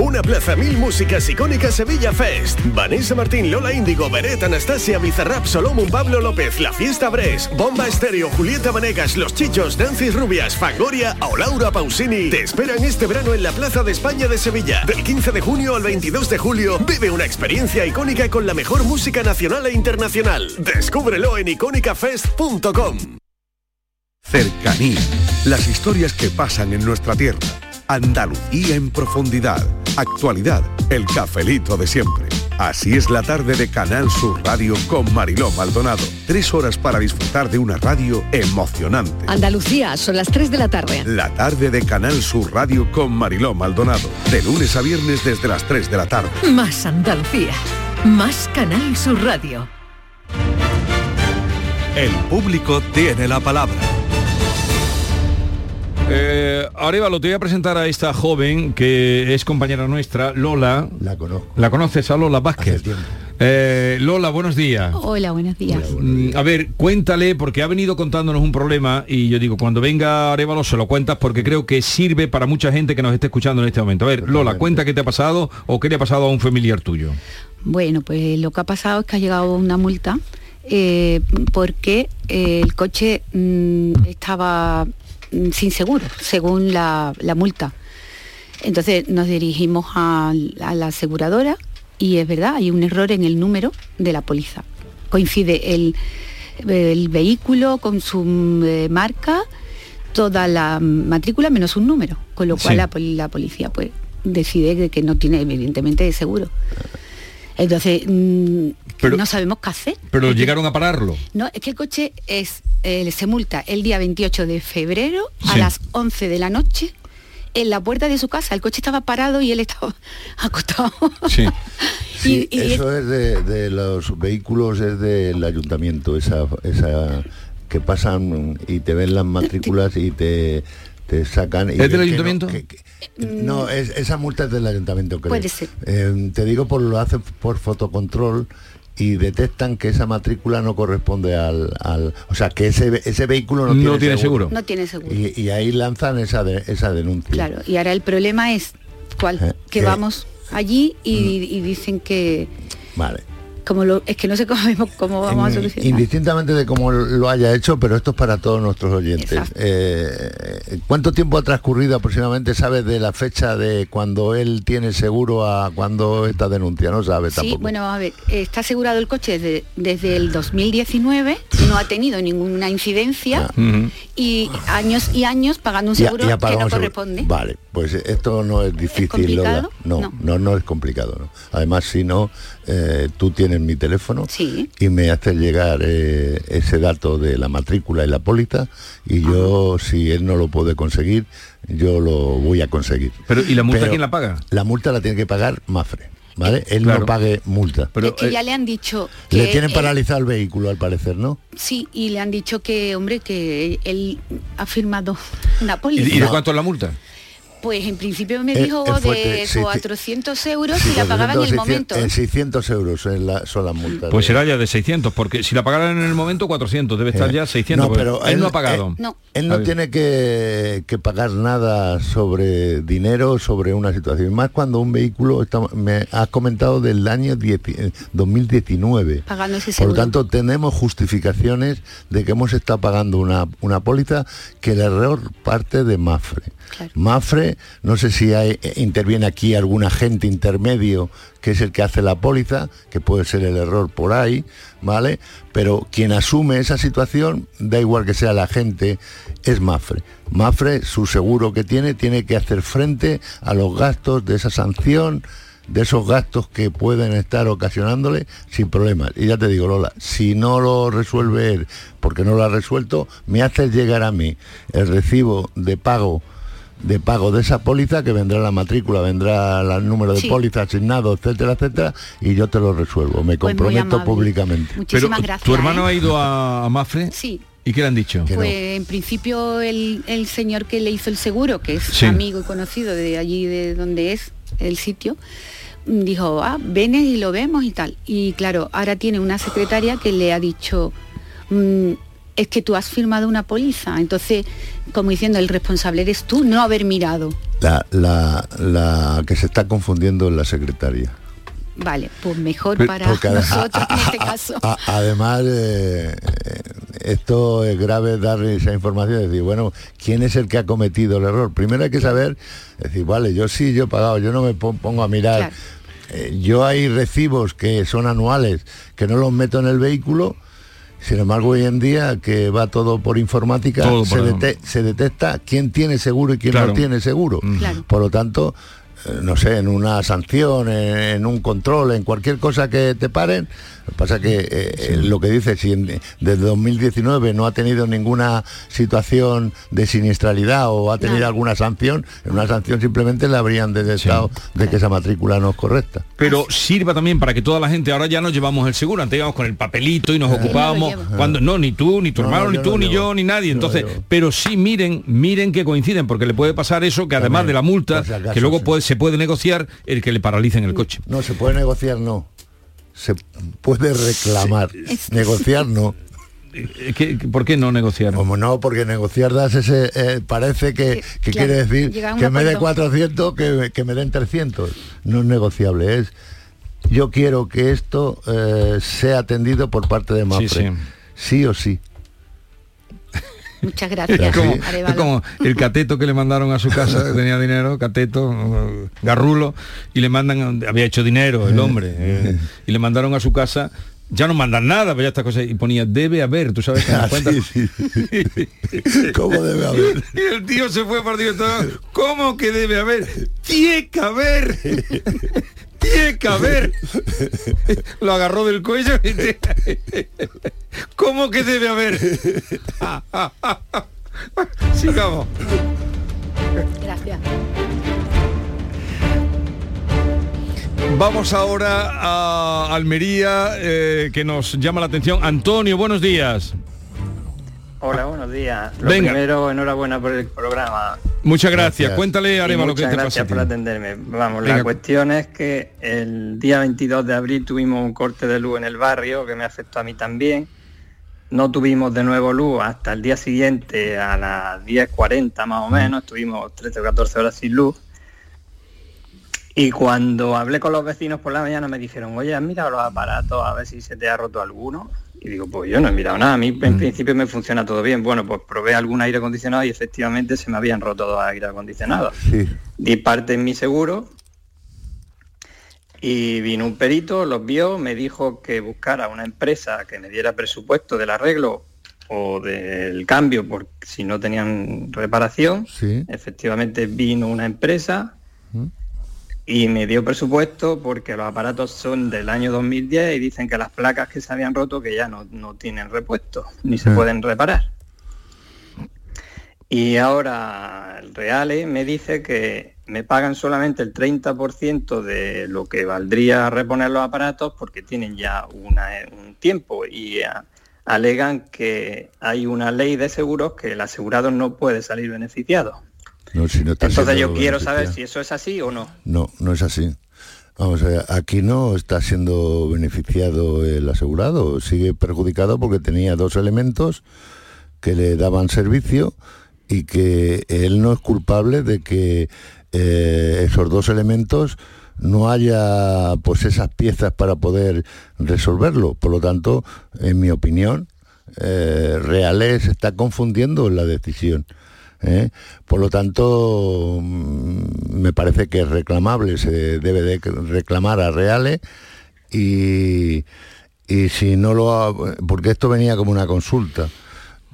Una plaza mil músicas icónicas Sevilla Fest. Vanessa Martín, Lola Índigo, Beret, Anastasia, Bizarrap, Solomon, Pablo López, La Fiesta Bres, Bomba Estéreo, Julieta Manegas, Los Chichos, Dancis Rubias, Fangoria o Laura Pausini. Te esperan este verano en la Plaza de España de Sevilla. Del 15 de junio al 22 de julio, vive una experiencia icónica con la mejor música nacional e internacional. Descúbrelo en icónicafest.com. Cercanía. Las historias que pasan en nuestra tierra. Andalucía en profundidad. Actualidad. El cafelito de siempre. Así es la tarde de Canal Sur Radio con Mariló Maldonado. Tres horas para disfrutar de una radio emocionante. Andalucía, son las 3 de la tarde. La tarde de Canal Sur Radio con Mariló Maldonado. De lunes a viernes desde las 3 de la tarde. Más Andalucía. Más Canal Sur Radio. El público tiene la palabra. Eh, Arevalo, te voy a presentar a esta joven que es compañera nuestra, Lola. La conozco. ¿La conoces a Lola Vázquez? Eh, Lola, buenos días. Hola, buenos días. Mm, A ver, cuéntale, porque ha venido contándonos un problema y yo digo, cuando venga Arevalo se lo cuentas porque creo que sirve para mucha gente que nos esté escuchando en este momento. A ver, Lola, cuenta qué te ha pasado o qué le ha pasado a un familiar tuyo. Bueno, pues lo que ha pasado es que ha llegado una multa eh, porque eh, el coche mm, estaba sin seguro, según la, la multa. Entonces nos dirigimos a, a la aseguradora y es verdad, hay un error en el número de la póliza. Coincide el, el vehículo con su eh, marca, toda la matrícula menos un número, con lo cual Sí. la, poli- la policía pues decide que- que no tiene evidentemente seguro. Entonces, mm, Pero- no sabemos qué hacer. Pero llegaron a pararlo. No, es que el coche es, eh, se multa el día 28 de febrero a las 11 de la noche en la puerta de su casa. El coche estaba parado y él estaba acostado. Sí. Sí, Y- y- eso es de, de los vehículos, es del ayuntamiento, esa, esa que pasan y te ven las matrículas y te, te sacan. y ¿Es del ven que no- ayuntamiento? que- que- no, es, esa multa es del ayuntamiento, creo. Puede ser. Eh, te digo, por lo hacen por fotocontrol y detectan que esa matrícula no corresponde al, al- o sea, que ese, ese vehículo no, No tiene, tiene seguro. No tiene seguro. Y, y ahí lanzan esa, de- esa denuncia. Claro, y ahora el problema es cuál, Eh, que que- vamos allí y, y dicen que Vale. Como lo, es que no sé cómo, cómo vamos a solucionar. Indistintamente de cómo lo haya hecho, pero esto es para todos nuestros oyentes. Eh, ¿Cuánto tiempo ha transcurrido aproximadamente? ¿Sabes de la fecha de cuando él tiene seguro a cuando esta denuncia? No sabe Sí, tampoco. bueno, a ver, está asegurado el coche desde, desde el 2019, no ha tenido ninguna incidencia y años y años pagando un seguro y ha que no seguro. corresponde. Vale, pues esto no es difícil? Lola. No, no, no, es complicado. ¿no? Además, si no, eh, tú tienes mi teléfono y me haces llegar eh, ese dato de la matrícula y la póliza y yo, si él no lo puede conseguir, yo lo voy a conseguir. Pero, ¿y la multa Pero quién la paga? La multa la tiene que pagar Mafre, ¿vale? Él Claro. no pague multa. es que ya le han dicho que le tienen él- paralizado el vehículo, al parecer, ¿no? sí, y le han dicho que, hombre, que él ha firmado una póliza. ¿Y, y de cuánto es la multa? Pues en principio me Eh, dijo es fuerte, de sí. 400 euros y la pagaba en el 600, momento. En 600 euros en la, son las multas. Pues será ya de 600, porque si la pagaran en el momento 400, debe estar Eh, ya 600. no, pero él, él- no ha pagado. No. Él no A ver. tiene que, que pagar nada sobre dinero, sobre una situación. Más cuando un vehículo, está- me has comentado del año 10 eh, 2019. Pagando ese Por lo tanto, tenemos justificaciones de que hemos estado pagando una, una póliza que el error parte de Mafre. Mafre No sé si eh, interviene aquí algún agente intermedio que es el que hace la póliza, que puede ser el error por ahí, ¿vale? Pero quien asume esa situación, da igual que sea la agente, es Mafre. Mafre, su seguro que tiene, tiene que hacer frente a los gastos de esa sanción, de esos gastos que pueden estar ocasionándole sin problemas. Y ya te digo, Lola, si no lo resuelve él, porque no lo ha resuelto, me hace llegar a mí el recibo de pago de pago de esa póliza que vendrá la matrícula, vendrá el número de Sí. póliza asignado, etcétera, etcétera, y yo te lo resuelvo, me Pues comprometo públicamente. Muchísimas gracias. ¿Tu hermano ¿eh? ha ido a, a Mafre? Sí. ¿Y qué le han dicho? Pues en principio el, el señor que le hizo el seguro, que es Sí. amigo y conocido de allí de donde es el sitio, dijo, ah, ven y lo vemos y tal. Y claro, ahora tiene una secretaria que le ha dicho, "Mm, es que tú has firmado una póliza. Entonces, como diciendo, el responsable eres tú, no haber mirado. La, la, la que se está confundiendo es la secretaria. Vale, pues mejor para porque nosotros en a- este caso. a- además, eh, eh, esto es grave dar esa información, decir, bueno, ¿quién es el que ha cometido el error? Primero hay que saber, decir, vale, yo sí, yo he pagado, yo no me pon- pongo a mirar. Eh, yo hay recibos que son anuales, que no los meto en el vehículo, sin embargo, hoy en día que va todo por informática, Todo se, por- dete- se detecta quién tiene seguro y quién Claro. no tiene seguro. Claro. Por lo tanto, eh, no sé, en una sanción, en un control, en cualquier cosa que te paren, lo que pasa que eh, eh, lo que dice, si en- desde 2019 no ha tenido ninguna situación de siniestralidad o ha tenido alguna sanción, en una sanción simplemente le habrían detectado de que esa matrícula no es correcta. Pero sirva también para que toda la gente, ahora ya nos llevamos el seguro, antes íbamos con el papelito y nos ocupábamos, lleva. cuando no, ni tú, ni tu No, hermano, no, ni tú, no ni yo, ni nadie. No Entonces, pero sí miren, miren que coinciden, porque le puede pasar eso, que además También, de la multa, por si acaso, que luego sí. puede, se puede negociar el que le paralicen el coche. No, se puede negociar, no. Se puede reclamar. Negociar, no. Eh, ¿Qué- qué- ¿Por qué no negociar? Como no, porque negociar das ese, eh, parece que, que claro, quiere decir que de acuerdo. 400 que, que me den 300. No es negociable, es yo quiero que esto eh, sea atendido por parte de Mafre. sí. sí o sí. Muchas gracias. Es como, como el cateto que le mandaron a su casa, que tenía dinero, cateto, garrulo, y le mandan, había hecho dinero el hombre, eh, y le mandaron a su casa, ya no mandan nada, pero ya estas cosas, y ponía, debe haber, tú sabes que Ah, cuenta- sí, sí. ¿Cómo debe haber? Y el tío se fue para el director, ¿cómo que debe haber? Tiene que haber. Tiene que haber. Lo agarró del cuello y te- ¿Cómo que debe haber? Sigamos. Gracias. Vamos ahora a Almería, eh, que nos llama la atención. Antonio, buenos días. Hola, buenos días. Lo Venga. primero, enhorabuena por el programa. Muchas gracias. Gracias. Cuéntale, Areva, lo que muchas te pasa. gracias a ti. por atenderme. Vamos, Venga. la cuestión es que el día 22 de abril tuvimos un corte de luz en el barrio que me afectó a mí también. No tuvimos de nuevo luz hasta el día siguiente a las 10.40 más o menos. Estuvimos 13 o 14 horas sin luz. Y cuando hablé con los vecinos por la mañana me dijeron, oye, ¿has mirado los aparatos a ver si se te ha roto alguno? Y digo, pues yo no he mirado nada, a mí en principio me funciona todo bien. Bueno, pues probé algún aire acondicionado y efectivamente se me habían roto dos aire acondicionados. Sí. Di parte en mi seguro y vino un perito, los vio, me dijo que buscara una empresa que me diera presupuesto del arreglo o del cambio por si no tenían reparación. Sí. Efectivamente vino una empresa y me dio presupuesto porque los aparatos son del año 2010 y dicen que las placas que se habían roto que ya no, no tienen repuesto ni se Mm. pueden reparar. Y ahora el Reale me dice que me pagan solamente el 30% de lo que valdría reponer los aparatos porque tienen ya una- un tiempo y ah, alegan que hay una ley de seguros que el asegurado no puede salir beneficiado. No, si no está Entonces yo quiero saber si eso es así o no. No, no es así. Vamos a ver, aquí no está siendo beneficiado el asegurado, sigue perjudicado porque tenía dos elementos que le daban servicio y que él no es culpable de que eh, esos dos elementos no haya pues esas piezas para poder resolverlo. Por lo tanto, en mi opinión, eh, Reales está confundiendo la decisión. ¿Eh? Por lo tanto, mm, me parece que es reclamable, se debe de reclamar a Reales y, y si no lo ha, porque esto venía como una consulta.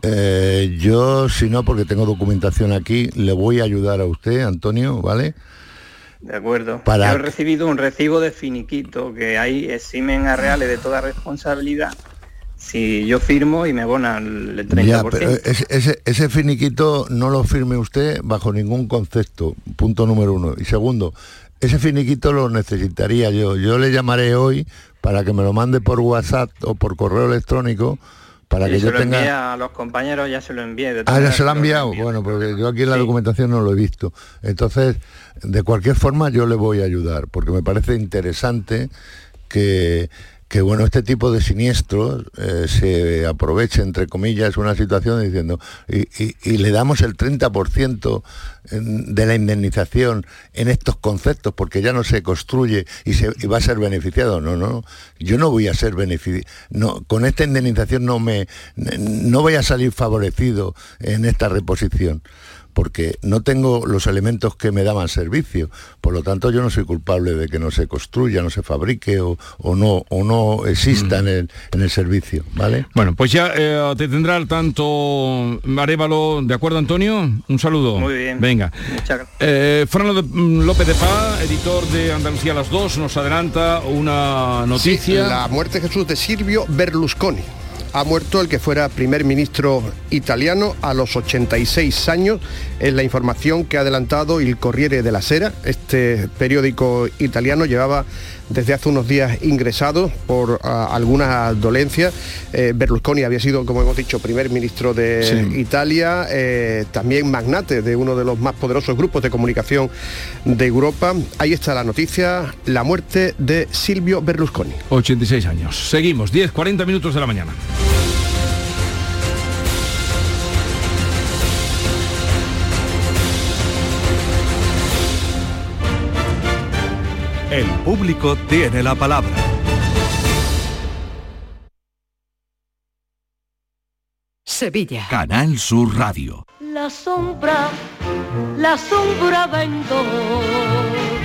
Eh, yo, si no, porque tengo documentación aquí, le voy a ayudar a usted, Antonio, ¿vale? De acuerdo. Yo he recibido un recibo de finiquito que ahí eximen a Reales de toda responsabilidad si yo firmo y me abonan el 30%. Ya, pero ese, ese, finiquito no lo firme usted bajo ningún concepto, punto número uno. Y segundo, ese finiquito lo necesitaría yo. Yo le llamaré hoy para que me lo mande por WhatsApp o por correo electrónico para que yo tenga a los compañeros ya se lo envié ah ya se lo ha enviado bueno porque yo aquí en la documentación no lo he visto entonces de cualquier forma yo le voy a ayudar porque me parece interesante que que bueno, este tipo de siniestros eh, se aproveche, entre comillas, una situación diciendo, y, le damos el 30% de la indemnización en estos conceptos, porque ya no se construye y, se, va a ser beneficiado. No, no, yo no voy a ser beneficiado, no, con esta indemnización no, me, no voy a salir favorecido en esta reposición porque no tengo los elementos que me daban servicio. Por lo tanto, yo no soy culpable de que no se construya, no se fabrique o, no, o no exista en, el, en, el, servicio. ¿vale? Bueno, pues ya eh, te tendrá al tanto Arevalo, ¿de acuerdo, Antonio? Un saludo. Muy bien. Venga. Eh, Fernando mm, López de Paz, editor de Andalucía las dos, nos adelanta una noticia. la muerte de Jesús de Silvio Berlusconi ha muerto el que fuera primer ministro italiano a los 86 años. Es la información que ha adelantado el Corriere della Sera. Este periódico italiano llevaba desde hace unos días ingresado por ah, algunas dolencias. Eh, Berlusconi había sido, como hemos dicho, primer ministro de Italia, eh, también magnate de uno de los más poderosos grupos de comunicación de Europa. Ahí está la noticia, la muerte de Silvio Berlusconi. 86 años. Seguimos, 10, 40 minutos de la mañana. El público tiene la palabra. Sevilla. Canal Sur Radio. La sombra, la sombra vendo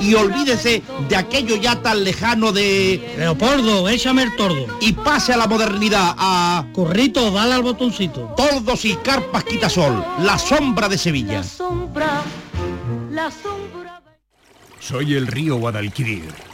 y olvídese de aquello ya tan lejano de... Leopoldo, échame el tordo. Y pase a la modernidad, a... Corrito, dale al botoncito. Tordos y carpas quitasol, la sombra de Sevilla. La sombra, la sombra... Soy el río Guadalquivir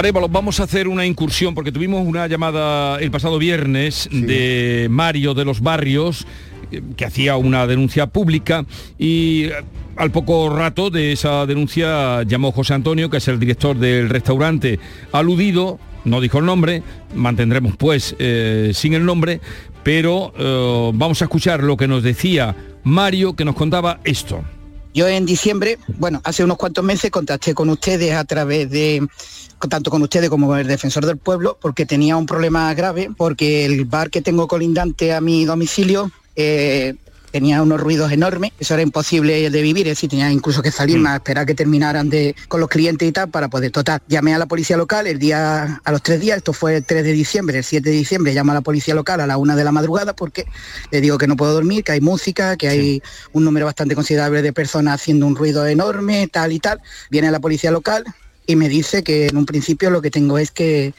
Arevalo, vamos a hacer una incursión porque tuvimos una llamada el pasado viernes de Mario de los Barrios eh, que hacía una denuncia pública y eh, al poco rato de esa denuncia llamó José Antonio, que es el director del restaurante aludido, no dijo el nombre, mantendremos pues eh, sin el nombre, pero vamos a escuchar lo que nos decía Mario, que nos contaba esto. Yo en diciembre, bueno, hace unos cuantos meses contacté con ustedes a través de tanto con ustedes como el defensor del pueblo, porque tenía un problema grave, porque el bar que tengo colindante a mi domicilio eh, tenía unos ruidos enormes, eso era imposible de vivir, es decir, tenía incluso que salir mm. más, esperar que terminaran de, con los clientes y tal para poder total. Llamé a la policía local el día, a los tres días, esto fue el 3 de diciembre, el 7 de diciembre, llamo a la policía local a la una de la madrugada porque le digo que no puedo dormir, que hay música, que hay un número bastante considerable de personas haciendo un ruido enorme, tal y tal. Viene la policía local, y me dice que en un principio lo que tengo es que,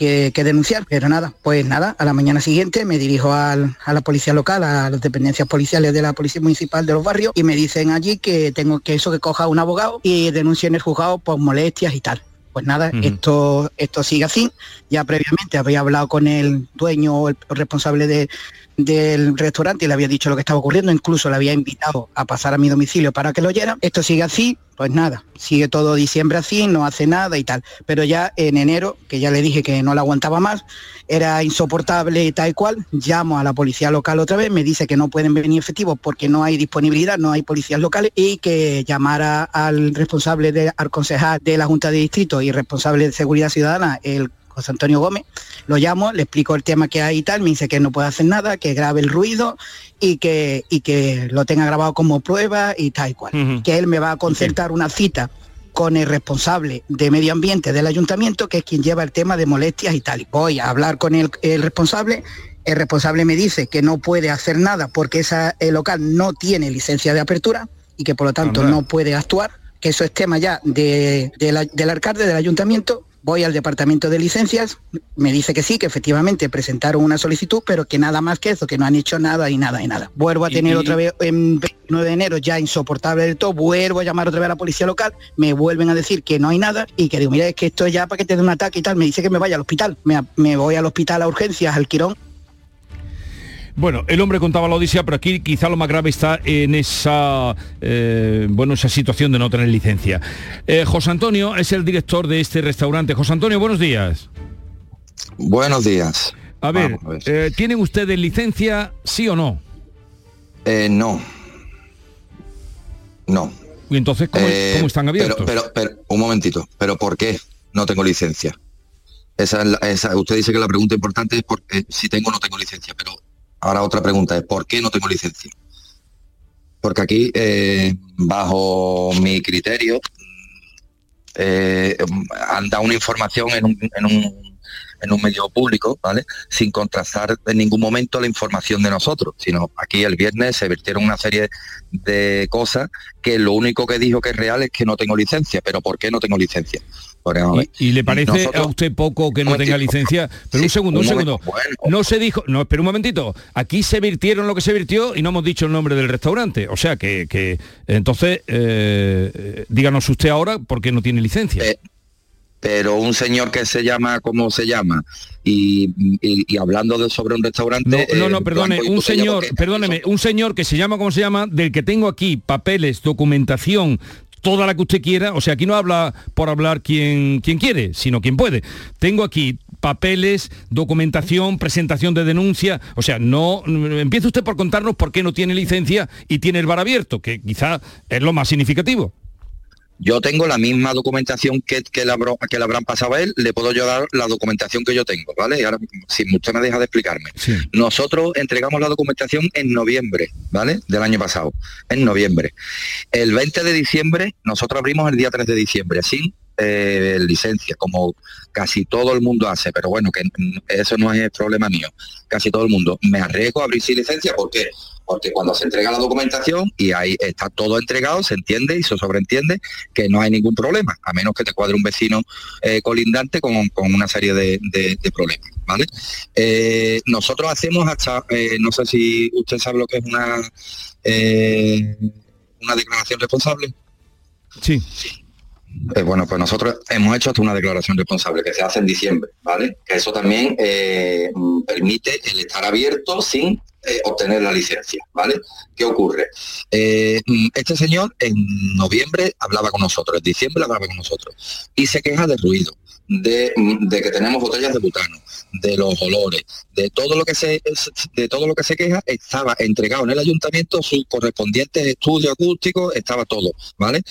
que, denunciar, pero nada, pues nada, a la mañana siguiente me dirijo a la policía local, a las dependencias policiales de la Policía Municipal de los Barrios y me dicen allí que tengo que eso que coja un abogado y denuncie en el juzgado por molestias y tal. Pues nada, esto, esto sigue así. Ya previamente había hablado con el dueño o el responsable de, del restaurante y le había dicho lo que estaba ocurriendo, incluso le había invitado a pasar a mi domicilio para que lo oyera. Esto sigue así, pues nada, sigue todo diciembre así, no hace nada y tal. Pero ya en enero, que ya le dije que no la aguantaba más, era insoportable y tal cual, llamo a la policía local otra vez, me dice que no pueden venir efectivos porque no hay disponibilidad, no hay policías locales y que llamara al responsable, de, al concejal de la Junta de Distrito y responsable de Seguridad Ciudadana, el José Antonio Gómez, lo llamo, le explico el tema que hay y tal, me dice que no puede hacer nada, que grabe el ruido y que, y que lo tenga grabado como prueba y tal y cual. Que él me va a concertar una cita con el responsable de medio ambiente del ayuntamiento, que es quien lleva el tema de molestias y tal. Voy a hablar con el, responsable, el responsable me dice que no puede hacer nada porque esa, el local no tiene licencia de apertura y que por lo tanto no puede actuar, que eso es tema ya de, del alcalde del ayuntamiento Voy al departamento de licencias, me dice que sí, que efectivamente presentaron una solicitud, pero que nada más que eso, que no han hecho nada y nada y nada. Vuelvo a tener otra vez en 29 de enero ya insoportable del todo, vuelvo a llamar otra vez a la policía local, me vuelven a decir que no hay nada y que digo, mira, es que esto es ya para que te dé un ataque y tal, me dice que me vaya al hospital, me, me voy al hospital a urgencias, al Quirón, bueno, el hombre contaba la odisea, pero aquí quizá lo más grave está en esa, eh, bueno, esa situación de no tener licencia. Eh, José Antonio es el director de este restaurante. José Antonio, buenos días. Buenos días. A ver, eh, ¿tienen ustedes licencia, sí o no? no. No. ¿Y entonces cómo, están abiertos? Pero, pero, un momentito, ¿pero por qué no tengo licencia? Esa, esa, usted dice que la pregunta importante es porque si tengo o no tengo licencia, pero Ahora otra pregunta es, ¿por qué no tengo licencia? Porque aquí, eh, bajo mi criterio, eh, han dado una información en un, en, un, en un, medio público, ¿vale? Sin contrastar en ningún momento la información de nosotros, sino aquí el viernes se vertieron una serie de cosas que lo único que dijo que es real es que no tengo licencia, pero ¿por qué no tengo licencia? ¿Y, le parece a usted poco que no tenga licencia? Pero un segundo, un, segundo. no se dijo, no, pero un momentito, aquí se virtieron lo que se virtió y no hemos dicho el nombre del restaurante. O sea que, entonces, eh, díganos usted ahora por qué no tiene licencia. Eh, pero un señor que se llama como se llama y, hablando de sobre un restaurante no no, no eh, perdone un señor perdóneme un señor que se llama como se llama del que tengo aquí papeles documentación toda la que usted quiera, o sea, aquí no habla por hablar quien, quiere, sino quien puede. Tengo aquí papeles, documentación, presentación de denuncia, o sea, no empieza usted por contarnos por qué no tiene licencia y tiene el bar abierto, que quizá es lo más significativo. Yo tengo la misma documentación que, que, la, que le habrán pasado a él, le puedo yo dar la documentación que yo tengo, ¿vale? Y ahora, si usted me deja de explicarme. Nosotros entregamos la documentación en noviembre, ¿vale? Del año pasado, en noviembre. El 20 de diciembre, nosotros abrimos el día 3 de diciembre, sin eh, licencia, como casi todo el mundo hace, pero bueno, que eso no es el problema mío. Casi todo el mundo. Me arriesgo a abrir sin licencia porque porque cuando se entrega la documentación y ahí está todo entregado, se entiende y se sobreentiende que no hay ningún problema, a menos que te cuadre un vecino eh, colindante con, una serie de, problemas. ¿vale? Eh, nosotros hacemos hasta, eh, no sé si usted sabe lo que es una, una declaración responsable. Sí. Bueno, pues nosotros hemos hecho hasta una declaración responsable que se hace en diciembre, ¿vale? Que eso también permite el estar abierto sin eh, obtener la licencia, ¿vale? ¿Qué ocurre? Eh, este señor en noviembre hablaba con nosotros, en diciembre hablaba con nosotros y se queja de ruido de, que tenemos botellas de butano, de los olores, de todo lo que se de todo lo que se queja, estaba entregado en el ayuntamiento su correspondiente estudio acústico, estaba todo, ¿vale?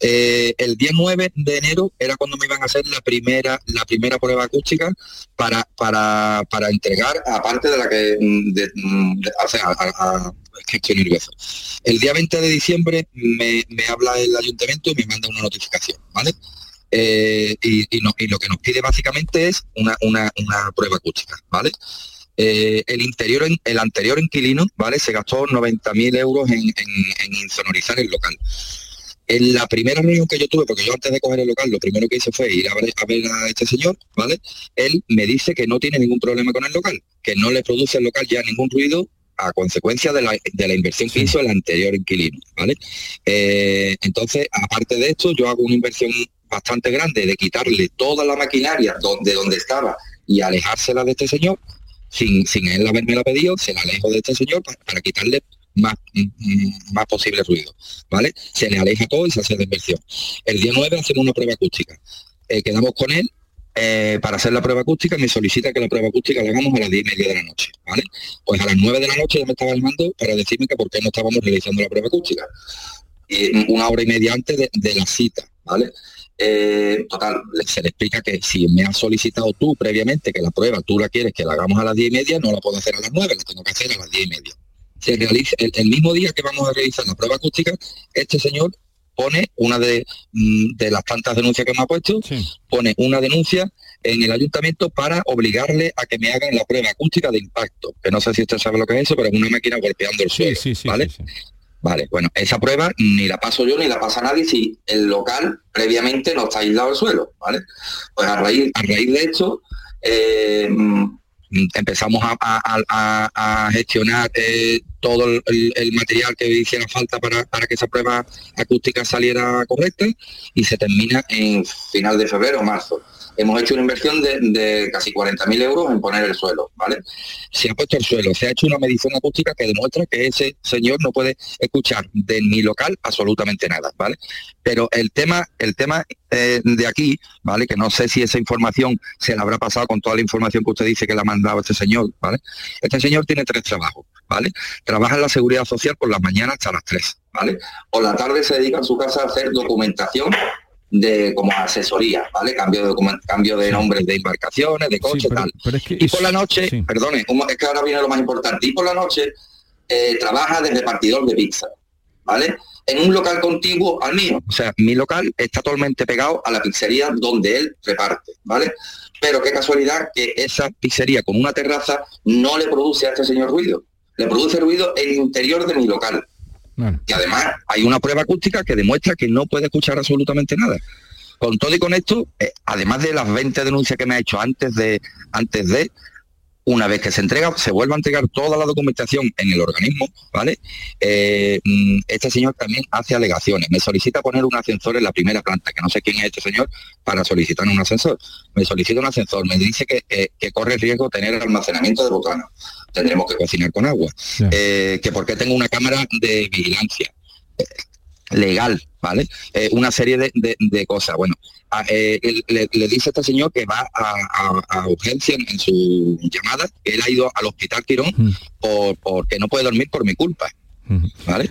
Eh, el día 9 de enero era cuando me iban a hacer la primera, la primera prueba acústica para, para, para entregar, aparte de la que de, El día 20 de diciembre me, me habla el ayuntamiento y me manda una notificación, ¿vale? Eh, y, lo que nos pide básicamente es una, prueba acústica, ¿vale? Eh, el interior, el anterior inquilino, ¿vale? Se gastó 90.000 euros en, insonorizar el local. En la primera reunión que yo tuve, porque yo antes de coger el local, lo primero que hice fue ir a ver, a este señor, ¿vale? Él me dice que no tiene ningún problema con el local, que no le produce el local ya ningún ruido a consecuencia de la, inversión que hizo el anterior inquilino, ¿vale? Eh, entonces, aparte de esto, yo hago una inversión bastante grande de quitarle toda la maquinaria donde, donde estaba y alejársela de este señor, sin, sin él haberme la pedido, se la alejo de este señor para, quitarle más, más posible ruido, ¿vale? Se le aleja todo y se hace la inversión. El día 9 hacemos una prueba acústica. Eh, quedamos con él eh, para hacer la prueba acústica, me solicita que la prueba acústica la hagamos a las 10 y media de la noche, ¿vale? Pues a las 9 de la noche ya me estaba llamando para decirme que por qué no estábamos realizando la prueba acústica. una hora y media antes de, la cita, ¿vale? Eh, total, se le explica que si me has solicitado tú previamente que la prueba tú la quieres que la hagamos a las 10 y media, no la puedo hacer a las 9, la tengo que hacer a las 10 y media. Se realiza el mismo día que vamos a realizar la prueba acústica, este señor pone una de, mm, de las tantas denuncias que me ha puesto, pone una denuncia en el ayuntamiento para obligarle a que me hagan la prueba acústica de impacto, que no sé si usted sabe lo que es eso, pero es una máquina golpeando el suelo, ¿vale? Vale, bueno, esa prueba ni la paso yo ni la pasa nadie si el local previamente no está aislado el suelo, ¿vale? Pues a raíz, a raíz de esto, eh, empezamos a, gestionar eh, todo el, material que hiciera falta para, para, que esa prueba acústica saliera correcta y se termina en final de febrero o marzo hemos hecho una inversión de, casi 40.000 euros en poner el suelo, ¿vale? Se ha puesto el suelo, se ha hecho una medición acústica que demuestra que ese señor no puede escuchar de mi local absolutamente nada, ¿vale? Pero el tema, el tema eh, de aquí, ¿vale? Que no sé si esa información se la habrá pasado con toda la información que usted dice que le ha mandado este señor, ¿vale? Este señor tiene tres trabajos, ¿vale? Trabaja en la seguridad social por las mañanas hasta las 3, ¿vale? Por la tarde se dedica en su casa a hacer documentación de como asesoría, ¿vale? Cambio de cambio de nombres de embarcaciones, de coches, tal. y por la noche, perdone, es que ahora viene lo más importante, y por la noche eh, trabaja de repartidor de pizza, ¿vale? En un local contiguo al mío. O sea, mi local está totalmente pegado a la pizzería donde él reparte, ¿vale? Pero qué casualidad que esa pizzería con una terraza no le produce a este señor ruido. Le produce ruido en el interior de mi local. Y además hay una prueba acústica que demuestra que no puede escuchar absolutamente nada. Con todo y con esto, eh, además de las 20 denuncias que me ha hecho antes de, antes de, una vez que se entrega, se vuelve a entregar toda la documentación en el organismo, ¿vale? Eh, mm, este señor también hace alegaciones. Me solicita poner un ascensor en la primera planta, que no sé quién es este señor, para solicitar un ascensor. Me solicita un ascensor, me dice que, que corre riesgo tener almacenamiento de botana tendremos que cocinar con agua. Eh, que porque tengo una cámara de vigilancia eh, legal, ¿vale? Eh, una serie de, cosas. Bueno, le, dice a este señor que va a, urgencia en, su llamada, que él ha ido al hospital Quirón por, porque no puede dormir por mi culpa. ¿Vale?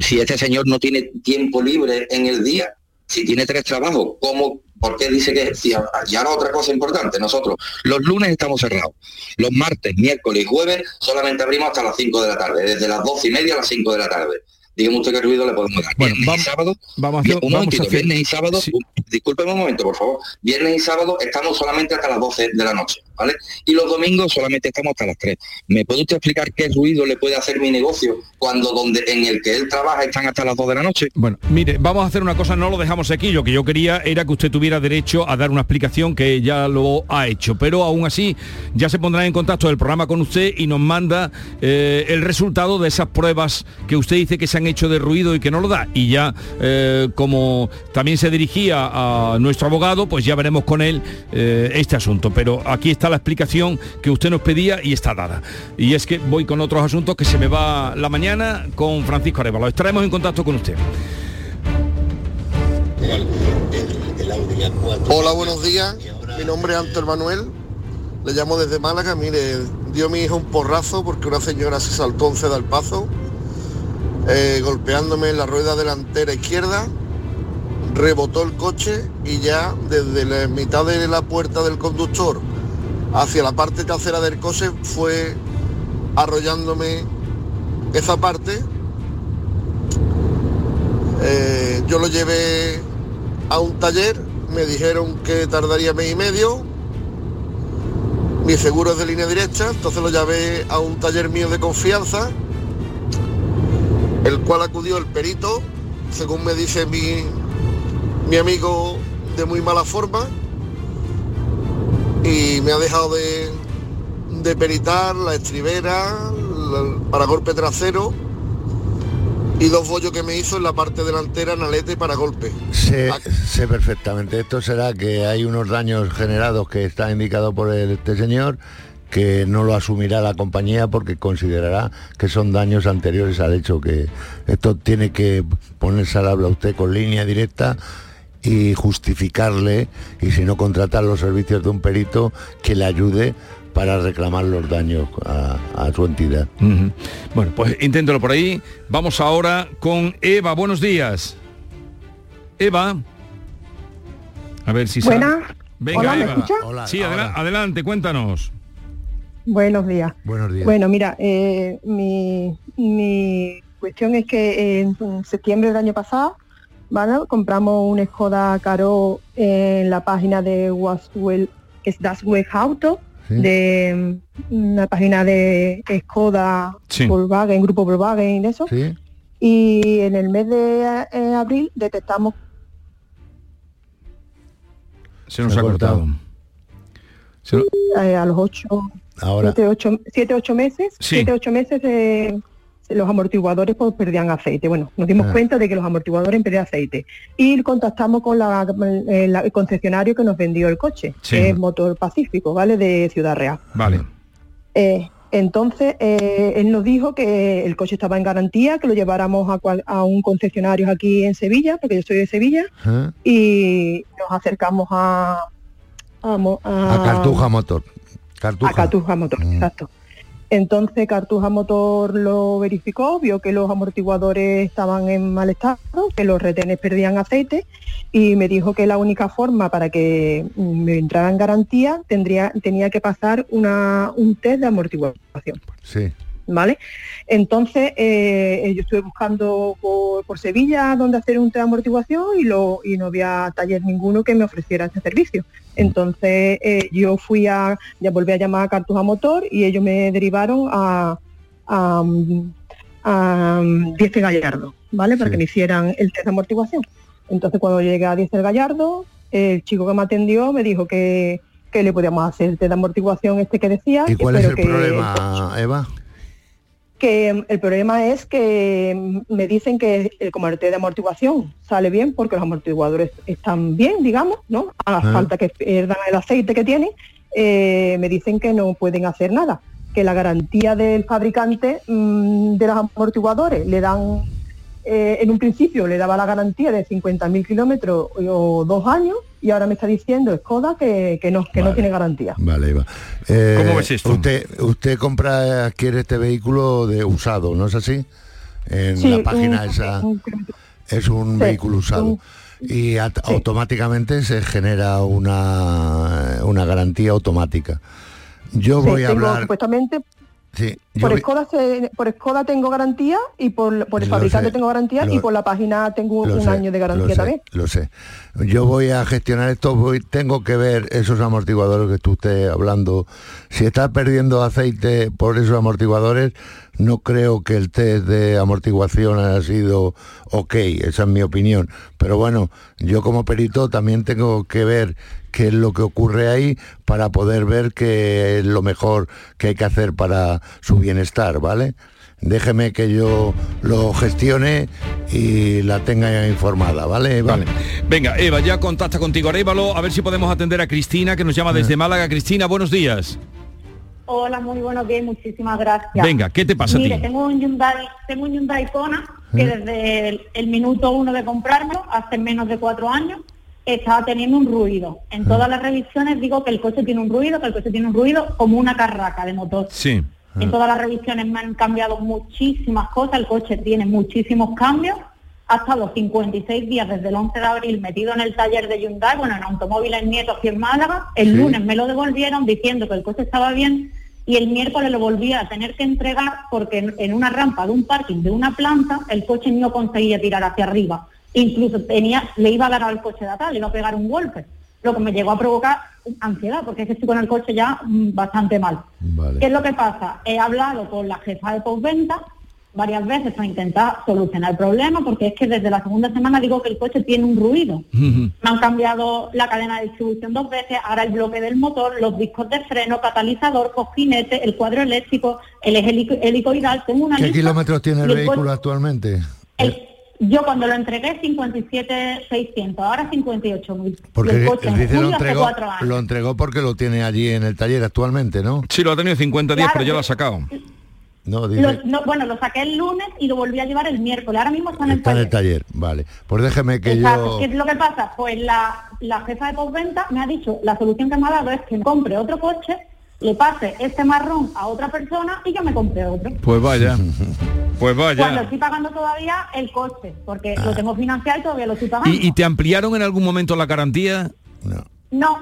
si este señor no tiene tiempo libre en el día, si tiene tres trabajos, ¿cómo ¿Por qué dice que y ahora otra cosa importante, nosotros los lunes estamos cerrados, los martes, miércoles y jueves solamente abrimos hasta las 5 de la tarde, desde las 12 y media a las 5 de la tarde. Dígame usted qué ruido le podemos dar. viernes y sábado, vamos a un momentito, viernes y sábado, discúlpeme un momento, por favor. Viernes y sábado estamos solamente hasta las 12 de la noche. Y los domingos solamente estamos hasta las 3. ¿Me puede usted explicar qué ruido le puede hacer mi negocio cuando donde en el que él trabaja están hasta las 2 de la noche? Bueno, mire, vamos a hacer una cosa, no lo dejamos aquí. Lo que yo quería era que usted tuviera derecho a dar una explicación que ya lo ha hecho. Pero aún así, ya se pondrá en contacto del programa con usted y nos manda eh, el resultado de esas pruebas que usted dice que se han hecho de ruido y que no lo da. Y ya, eh, como también se dirigía a nuestro abogado, pues ya veremos con él eh, este asunto. Pero aquí está la explicación que usted nos pedía y está dada. Y es que voy con otros asuntos que se me va la mañana con Francisco Arevalo. Estaremos en contacto con usted. Hola, buenos días. Mi nombre es Antonio Manuel. Le llamo desde Málaga. Mire, dio mi hijo un porrazo porque una señora se saltó un al paso, eh, golpeándome la rueda delantera izquierda rebotó el coche y ya desde la mitad de la puerta del conductor hacia la parte trasera del coche fue arrollándome esa parte. Eh, yo lo llevé a un taller, me dijeron que tardaría mes y medio. Mi seguro es de línea directa, entonces lo llevé a un taller mío de confianza, el cual acudió el perito, según me dice mi, mi amigo de muy mala forma, y me ha dejado de, de peritar la estribera, para golpe trasero y dos bollos que me hizo en la parte delantera en alete para golpe. Sé, sé perfectamente. Esto será que hay unos daños generados que está indicado por este señor que no lo asumirá la compañía porque considerará que son daños anteriores al hecho que esto tiene que ponerse al habla usted con línea directa y justificarle y si no contratar los servicios de un perito que le ayude para reclamar los daños a, a su entidad. Bueno, pues inténtalo por ahí. Vamos ahora con Eva. Buenos días. Eva. A ver si Buenas. Venga, Hola, ¿me Eva. escucha? Hola, sí, adela- adelante, cuéntanos. Buenos días. Buenos días. Bueno, mira, eh, mi, mi cuestión es que en septiembre del año pasado, ¿vale? Compramos una Skoda Caro en la página de Waswell, que es Das Weg Auto, Sí. de una página de Skoda, Sí. Volkswagen, Grupo Volkswagen y eso. Y en el mes de eh, abril detectamos Se nos ha cortado. Se eh, a los ocho, Ahora. siete, ocho, siete, ocho meses, Sí. siete, ocho meses eh, los amortiguadores pues perdían aceite. Bueno, nos dimos Ah. cuenta de que los amortiguadores perdían aceite y contactamos con la, eh, la- el concesionario que nos vendió el coche, Sí. que es Motor Pacífico, ¿vale? De Ciudad Real. Vale. Eh, entonces, eh, él nos dijo que el coche estaba en garantía, que lo lleváramos a, cual- a un concesionario aquí en Sevilla, porque yo soy de Sevilla, y nos acercamos a... A, A Cartuja Motor. Cartuja. a Cartuja Motor, exacto. Entonces Cartuja Motor lo verificó, vio que los amortiguadores estaban en mal estado, que los retenes perdían aceite y me dijo que la única forma para que mm, me entrara en garantía tendría, tenía que pasar una, un test de amortiguación. Sí. ¿Vale? Entonces eh, yo estuve buscando por, por Sevilla donde hacer un test de amortiguación y, lo, y no había taller ninguno que me ofreciera este servicio. Entonces eh, yo fui a, ya volví a llamar a Cartuja Motor y ellos me derivaron a, a, a Diesel Gallardo, ¿vale? Para Sí. que me hicieran el test de amortiguación. Entonces cuando llegué a Diesel Gallardo, el chico que me atendió me dijo que, que le podíamos hacer de amortiguación este que decía. ¿Y cuál es el que problema, Eva? Que el problema es que me dicen que el comité de amortiguación sale bien porque los amortiguadores están bien, digamos, ¿no? A Ah. falta que pierdan el aceite que tienen, eh, me dicen que no pueden hacer nada, que la garantía del fabricante mm, de los amortiguadores le dan, eh, en un principio le daba la garantía de 50.000 kilómetros o dos años y ahora me está diciendo Skoda que, que no, que no tiene garantía. Vale, Eva. Eh, ¿Cómo ves esto? Usted, usted compra, adquiere este vehículo de usado, ¿no es así? En Sí, la página un- esa un- es un Sí, vehículo usado. un- Y at- automáticamente se genera una, una garantía automática. Yo Sí, voy a tengo, hablar... Supuestamente Sí, Por se- por Skoda tengo garantía y por, por el fabricante sé, tengo garantía y por la página tengo un sé, año de lo garantía sé, también. Lo sé. Yo voy a gestionar esto, voy, tengo que ver esos amortiguadores que tú estés hablando. Si estás perdiendo aceite por esos amortiguadores, no creo que el test de amortiguación haya sido ok, esa es mi opinión. Pero bueno, yo como perito también tengo que ver qué es lo que ocurre ahí para poder ver qué es lo mejor que hay que hacer para su bienestar, ¿vale? Déjeme que yo lo gestione y la tenga informada, ¿vale? Eva? Vale. Venga, Eva, ya contacta contigo, Arévalo, a ver si podemos atender a Cristina, que nos llama desde Málaga. Cristina, buenos días. Hola, muy buenos días muchísimas gracias. Venga, ¿qué te pasa a Mire, ti? tengo un Hyundai, tengo un Hyundai Kona que ¿Eh? desde el, el minuto uno de comprarlo, hace menos de cuatro años, estaba teniendo un ruido. En todas las revisiones digo que el coche tiene un ruido, que el coche tiene un ruido como una carraca de motor. Sí. En todas las revisiones me han cambiado muchísimas cosas, el coche tiene muchísimos cambios. Ha estado 56 días desde el 11 de abril metido en el taller de Hyundai, bueno, en automóviles Nieto aquí en Málaga. El Sí. lunes me lo devolvieron diciendo que el coche estaba bien y el miércoles lo volví a tener que entregar porque en, en una rampa de un parking de una planta el coche no conseguía tirar hacia arriba. Incluso tenía, le iba a dar al coche de atrás, le iba a pegar un golpe, lo que me llegó a provocar ansiedad, porque es que estoy con el coche ya mm, bastante mal. ¿Qué es lo que pasa? He hablado con la jefa de postventa varias veces para intentar solucionar el problema, porque es que desde la segunda semana digo que el coche tiene un ruido. Me han cambiado la cadena de distribución dos veces, ahora el bloque del motor, los discos de freno, catalizador, cojinete, el cuadro eléctrico, el eje helico- helicoidal. Tengo una ¿Qué lista kilómetros tiene el coche- vehículo actualmente? El- yo cuando lo entregué 57,600, ahora 58.000. Porque Y el coche en dice lo entregó, lo entregó porque lo tiene allí en el taller actualmente, ¿no? Sí, lo ha tenido 50 días, Claro, pero ya lo ha sacado. No, dice, Lo- no, bueno, lo saqué el lunes y lo volví a llevar el miércoles. Ahora mismo está en el está en taller. el taller, vale. Pues déjeme que Exacto. yo... ¿Qué es lo que pasa? Pues la, la jefa de postventa me ha dicho, la solución que me ha dado es que compre otro coche, le pase este marrón a otra persona y yo me compre otro. Pues vaya. Pues Cuando vaya. estoy pagando todavía el coche, porque lo tengo financiado y todavía lo estoy pagando. ¿Y, y te ampliaron en algún momento la garantía? No,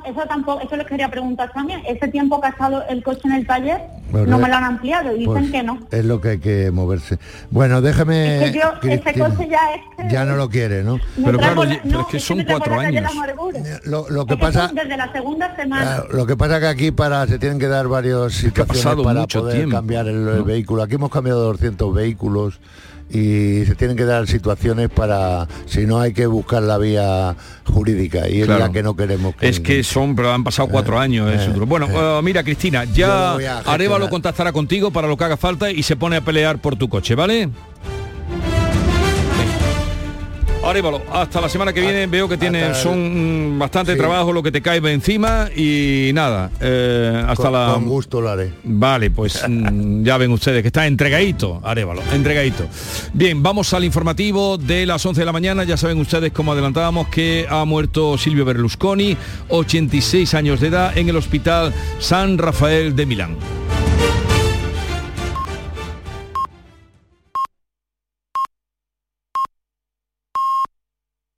eso tampoco, eso les quería preguntar también. Ese tiempo que ha estado el coche en el taller, no re- me lo han ampliado y dicen pues que no. Es lo que hay que moverse. Bueno, déjeme... Es que yo, ese coche ya es... ya no lo quiere, ¿no? por la- no, que la calle de la amargura. Lo, lo que Es que pasa... son desde la segunda semana. Claro, lo que pasa es que aquí para se tienen que dar varias situaciones pasado para mucho poder tiempo, cambiar el, el vehículo. Aquí hemos cambiado 200 vehículos y se tienen que dar situaciones para, si no hay que buscar la vía jurídica y es Claro. la que no queremos que Es que son, pero han pasado cuatro años. es eh, duro. Bueno, eh, mira, Cristina, lo ya voy a gestionar. Arevalo contactará contigo para lo que haga falta y se pone a pelear por tu coche, ¿vale? Arevalo, hasta la semana que viene veo que tiene, son bastante Sí. trabajo lo que te cae encima y nada, eh, hasta con, la... con gusto lo haré. Vale, pues mm, ya ven ustedes que está entregadito, Arevalo, entregadito. Bien, vamos al informativo de las 11 de la mañana. Ya saben ustedes, como adelantábamos, que ha muerto Silvio Berlusconi, 86 años de edad, en el Hospital San Rafael de Milán.